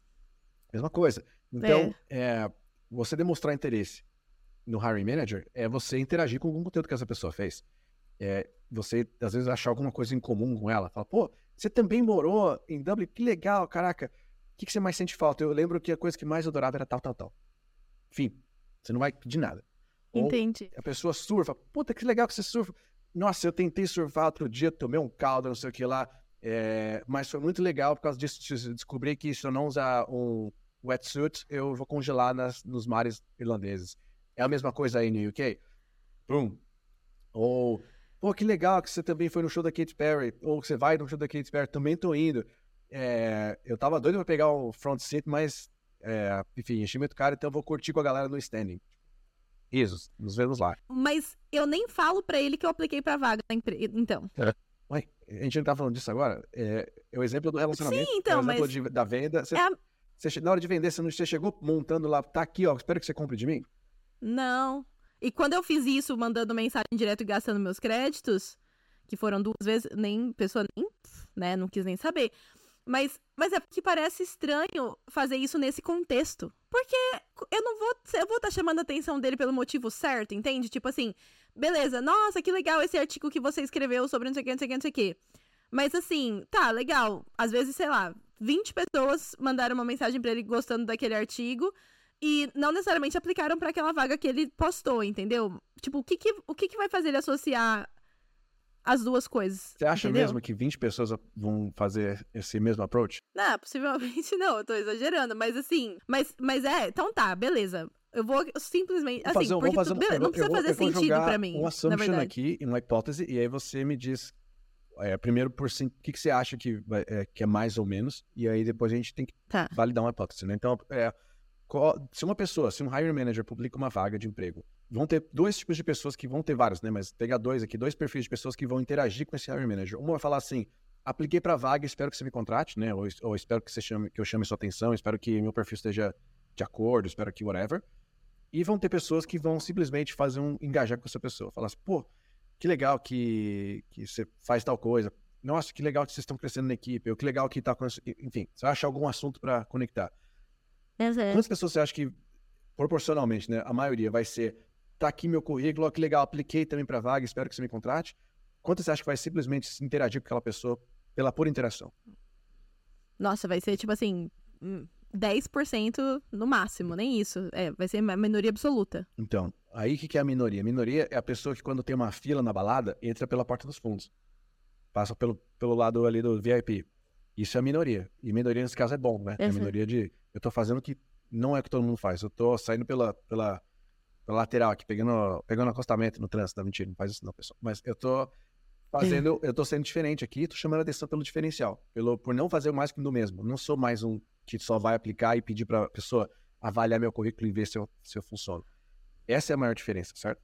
Mesma coisa. Então, é. É, você demonstrar interesse no Hiring Manager é você interagir com algum conteúdo que essa pessoa fez. É você, às vezes, achar alguma coisa em comum com ela. Fala, pô, você também morou em Dublin? Que legal, caraca. O que, que você mais sente falta? Eu lembro que a coisa que mais adorava era tal, tal, tal. Enfim, você não vai pedir nada. Entendi. Ou a pessoa surfa. Puta, que legal que você surfa. Nossa, eu tentei surfar outro dia, tomei um caldo, não sei o que lá. É, mas foi muito legal por causa disso. Descobri que se eu não usar um wetsuit, eu vou congelar nas, nos mares irlandeses. É a mesma coisa aí no UK? Boom. Ou, pô, que legal que você também foi no show da Katy Perry. Ou que você vai no show da Katy Perry. Também tô indo. É, eu tava doido pra pegar o front seat, mas, é, enfim, enchi muito caro, então eu vou curtir com a galera no standing. Isso, nos vemos lá. Mas eu nem falo pra ele que eu apliquei pra vaga na empresa, então. É. Ué, a gente não tá falando disso agora? É, é o exemplo do relacionamento. Sim, então, é o exemplo mas... de, da venda. Você, é a... você, na hora de vender, você, não, você chegou montando lá, tá aqui, ó, espero que você compre de mim? Não. E quando eu fiz isso, mandando mensagem direto e gastando meus créditos, que foram duas vezes, nem pessoa nem, né, não quis nem saber. Mas, mas é que parece estranho fazer isso nesse contexto. Porque eu não vou. Eu vou estar tá chamando a atenção dele pelo motivo certo, entende? Tipo assim, beleza, nossa, que legal esse artigo que você escreveu sobre não sei o que, não sei o que, não sei o que. Mas assim, tá, legal. Às vezes, sei lá, 20 pessoas mandaram uma mensagem para ele gostando daquele artigo e não necessariamente aplicaram para aquela vaga que ele postou, entendeu? Tipo, o que que, o que que vai fazer ele associar as duas coisas? Você acha entendeu? mesmo que 20 pessoas vão fazer esse mesmo approach? Não, possivelmente *laughs* não, eu tô exagerando, mas assim, mas, mas é, então tá, beleza. Eu vou simplesmente. Assim, fazer, porque fazer, tu, beleza, não precisa vou, fazer sentido para mim. Um assumption aqui, uma hipótese, e aí você me diz. É, primeiro, por sim, o que, que você acha que, é, que é mais ou menos, e aí depois a gente tem que tá. validar uma hipótese, né? Então, é, se uma pessoa, se um hiring manager publica uma vaga de emprego, vão ter dois tipos de pessoas que vão ter vários, né? Mas pegar dois aqui, dois perfis de pessoas que vão interagir com esse hiring manager. Uma vai falar assim: apliquei para vaga, espero que você me contrate, né? Ou, ou, espero que você chame, que eu chame sua atenção, espero que meu perfil esteja de acordo, espero que whatever. E vão ter pessoas que vão simplesmente fazer um engajar com essa pessoa, falar assim: pô, que legal que, que você faz tal coisa. Nossa, que legal que vocês estão crescendo na equipe. Ou que legal que tá. Enfim, você vai achar algum assunto para conectar. Exato. Quantas pessoas você acha que, proporcionalmente, né, a maioria vai ser, tá aqui meu currículo, ó, que legal, apliquei também para vaga, espero que você me contrate? Quantas você acha que vai simplesmente interagir com aquela pessoa pela pura interação? Nossa, vai ser tipo assim, 10% hum, no máximo, nem isso. É, vai ser uma minoria absoluta. Então, aí o que, que é a minoria? A minoria é a pessoa que quando tem uma fila na balada, entra pela porta dos fundos. Passa pelo, pelo lado ali do VIP. Isso é a minoria. E minoria nesse caso é bom, né? É a minoria de eu tô fazendo o que não é o que todo mundo faz. Eu tô saindo pela, pela, pela lateral aqui, pegando, pegando acostamento no trânsito. Não, mentira, não faz isso não, pessoal. Mas eu tô fazendo, eu tô sendo diferente aqui, tô chamando a atenção pelo diferencial. Pelo, por não fazer mais que do mesmo. Não sou mais um que só vai aplicar e pedir pra pessoa avaliar meu currículo e ver se eu, se eu funciono. Essa é a maior diferença, certo?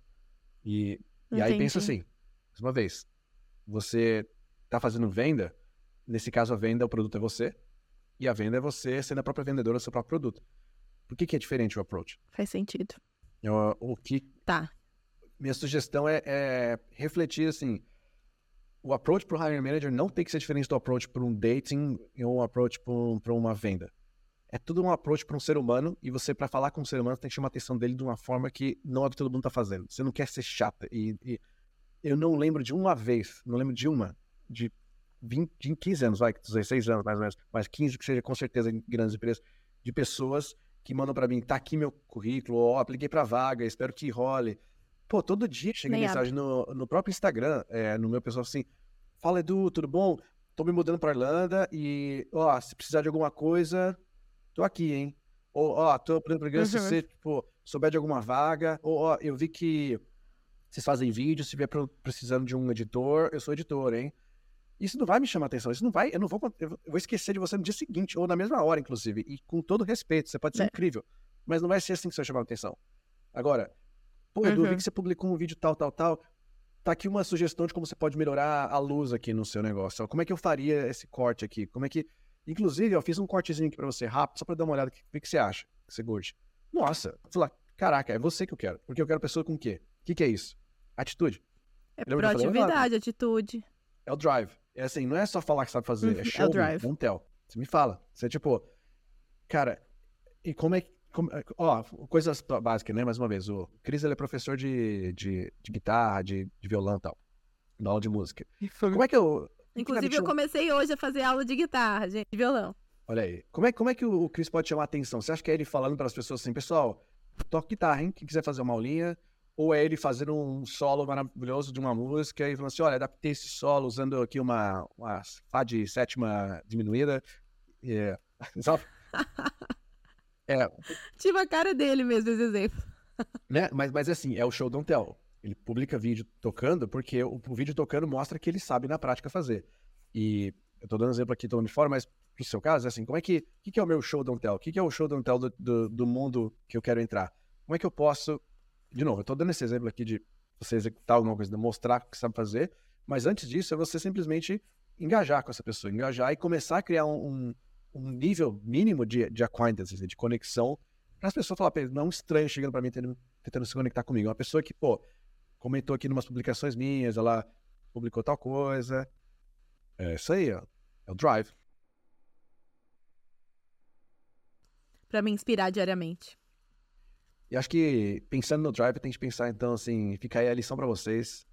E, e aí pensa assim, mais uma vez, você tá fazendo venda, nesse caso a venda, o produto é você, e a venda é você sendo a própria vendedora do seu próprio produto. Por que, que é diferente o approach? Faz sentido. Eu, o que. Tá. Minha sugestão é, é refletir assim. O approach para o hiring manager não tem que ser diferente do approach para um dating ou um approach para uma venda. É tudo um approach para um ser humano e você, para falar com um ser humano, tem que chamar a atenção dele de uma forma que não é o que todo mundo está fazendo. Você não quer ser chata. E, e eu não lembro de uma vez, não lembro de uma, de 20, 15 anos, vai, 16 anos mais ou menos, mas 15 que seja com certeza em grandes empresas, de pessoas que mandam para mim, tá aqui meu currículo, ó, apliquei para vaga, espero que role. Pô, todo dia chega mensagem no, no próprio Instagram, é, no meu pessoal assim, fala Edu, tudo bom? Tô me mudando pra Irlanda e, ó, se precisar de alguma coisa, tô aqui, hein? Ou, ó, tô programa, uhum. se você, tipo, souber de alguma vaga, ou, ó, eu vi que vocês fazem vídeo, se vier precisando de um editor, eu sou editor, hein? Isso não vai me chamar atenção. Isso não vai. Eu não vou. Eu vou esquecer de você no dia seguinte, ou na mesma hora, inclusive. E com todo respeito, você pode ser é. incrível. Mas não vai ser assim que você vai chamar atenção. Agora, Pô, Edu, uhum. vi que você publicou um vídeo tal, tal, tal. Tá aqui uma sugestão de como você pode melhorar a luz aqui no seu negócio. Como é que eu faria esse corte aqui? Como é que. Inclusive, eu fiz um cortezinho aqui pra você rápido, só pra dar uma olhada. O que, que você acha? Que você curte? Nossa, falar, caraca, é você que eu quero. Porque eu quero pessoa com o quê? O que, que é isso? Atitude. É proatividade, atitude. É o drive. É assim, não é só falar que sabe fazer, é uhum, é show, é tell. Você me fala. Você é tipo, cara, e como é que. Ó, coisas básicas, né? Mais uma vez, o Cris ele é professor de, de, de guitarra, de, de violão e tal. Da aula de música. Como é que eu. Inclusive, eu comecei hoje a fazer aula de guitarra, gente, de violão. Olha aí. Como é, como é que o Cris pode chamar a atenção? Você acha que é ele falando para as pessoas assim, pessoal, toca guitarra, hein? Quem quiser fazer uma aulinha, ou é ele fazendo um solo maravilhoso de uma música e falando assim, olha, adaptei esse solo usando aqui uma, uma Fá de sétima diminuída. Yeah. é. *laughs* Tive a cara dele mesmo, esse exemplo. *laughs* né? Mas, mas assim, é o show don't tell. Ele publica vídeo tocando porque o, o vídeo tocando mostra que ele sabe na prática fazer. E eu tô dando exemplo aqui, tô de fora, mas pro seu caso, é assim, como é que, que, que é o meu show don't tell? O que, que é o show don't tell do, do, do mundo que eu quero entrar? Como é que eu posso de novo, eu estou dando esse exemplo aqui de você executar alguma coisa, mostrar o que sabe fazer, mas antes disso é você simplesmente engajar com essa pessoa, engajar e começar a criar um, um nível mínimo de, de acquaintance, de conexão, para as pessoas falarem, não é um estranho chegando para mim tentando, tentando se conectar comigo, uma pessoa que, pô, comentou aqui em umas publicações minhas, ela publicou tal coisa. É isso aí, ó. É o drive. Para me inspirar diariamente. E acho que pensando no Drive, tem que pensar, então, assim, fica aí a lição para vocês.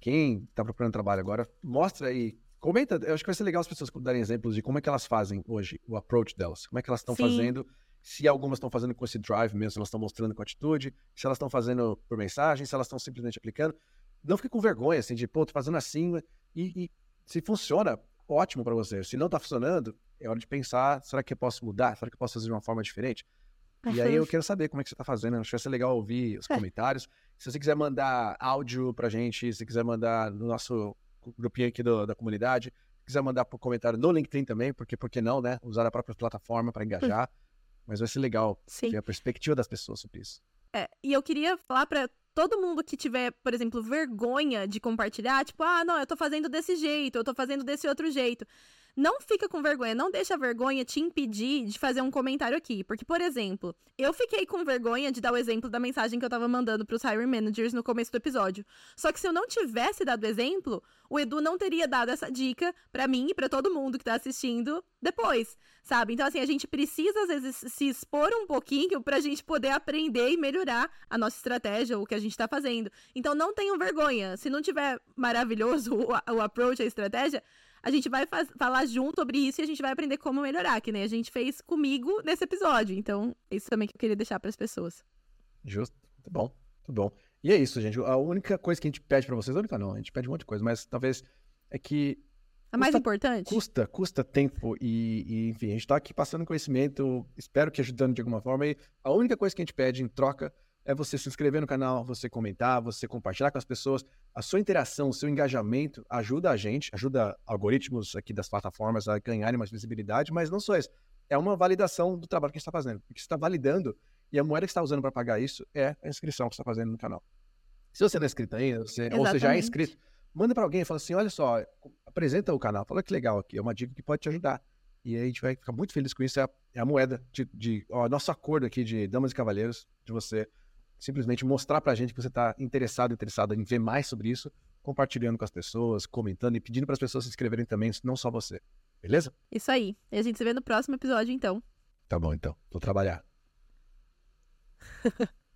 Quem está procurando trabalho agora, mostra aí, comenta. Eu acho que vai ser legal as pessoas darem exemplos de como é que elas fazem hoje, o approach delas. Como é que elas estão fazendo, se algumas estão fazendo com esse Drive mesmo, se elas estão mostrando com atitude, se elas estão fazendo por mensagem, se elas estão simplesmente aplicando. Não fique com vergonha, assim, de, pô, tô fazendo assim, e, e se funciona, ótimo para você. Se não está funcionando, é hora de pensar, será que eu posso mudar? Será que eu posso fazer de uma forma diferente? E aí eu quero saber como é que você está fazendo. Acho que vai ser legal ouvir os *laughs* é. comentários. Se você quiser mandar áudio pra gente, se quiser mandar no nosso grupinho aqui do, da comunidade, se quiser mandar por comentário no LinkedIn também, porque por que não, né? Usar a própria plataforma para engajar. *laughs* Mas vai ser legal Sim. ter a perspectiva das pessoas sobre isso. É, e eu queria falar para todo mundo que tiver, por exemplo, vergonha de compartilhar, tipo, ah, não, eu tô fazendo desse jeito, eu tô fazendo desse outro jeito. Não fica com vergonha, não deixa a vergonha te impedir de fazer um comentário aqui. Porque, por exemplo, eu fiquei com vergonha de dar o exemplo da mensagem que eu tava mandando pros hiring managers no começo do episódio. Só que se eu não tivesse dado exemplo, o Edu não teria dado essa dica para mim e para todo mundo que tá assistindo depois, sabe? Então, assim, a gente precisa, às vezes, se expor um pouquinho pra gente poder aprender e melhorar a nossa estratégia, o que a gente tá fazendo. Então, não tenham vergonha. Se não tiver maravilhoso *laughs* o, o approach, a estratégia, a gente vai falar junto sobre isso e a gente vai aprender como melhorar, que nem a gente fez comigo nesse episódio. Então, isso também que eu queria deixar para as pessoas. Justo. Muito bom. Muito bom. E é isso, gente. A única coisa que a gente pede para vocês, a única não, a gente pede um monte de coisa, mas talvez é que a mais importante? Custa, custa tempo e, e, enfim, a gente está aqui passando conhecimento, espero que ajudando de alguma forma. E a única coisa que a gente pede em troca é você se inscrever no canal, você comentar, você compartilhar com as pessoas. A sua interação, o seu engajamento ajuda a gente, ajuda algoritmos aqui das plataformas a ganharem mais visibilidade, mas não só isso. É uma validação do trabalho que a gente está fazendo. Porque você está validando e a moeda que está usando para pagar isso é a inscrição que você está fazendo no canal. Se você não é inscrito ainda, você, ou você já é inscrito, manda para alguém e fala assim: olha só, apresenta o canal, fala que legal aqui, é uma dica que pode te ajudar. E aí a gente vai ficar muito feliz com isso. É a, é a moeda de, de ó, nosso acordo aqui de damas e cavaleiros, de você simplesmente mostrar pra gente que você está interessado, interessado em ver mais sobre isso, compartilhando com as pessoas, comentando e pedindo para as pessoas se inscreverem também, não só você. Beleza? Isso aí. E a gente se vê no próximo episódio, então. Tá bom, então. Vou trabalhar. *laughs*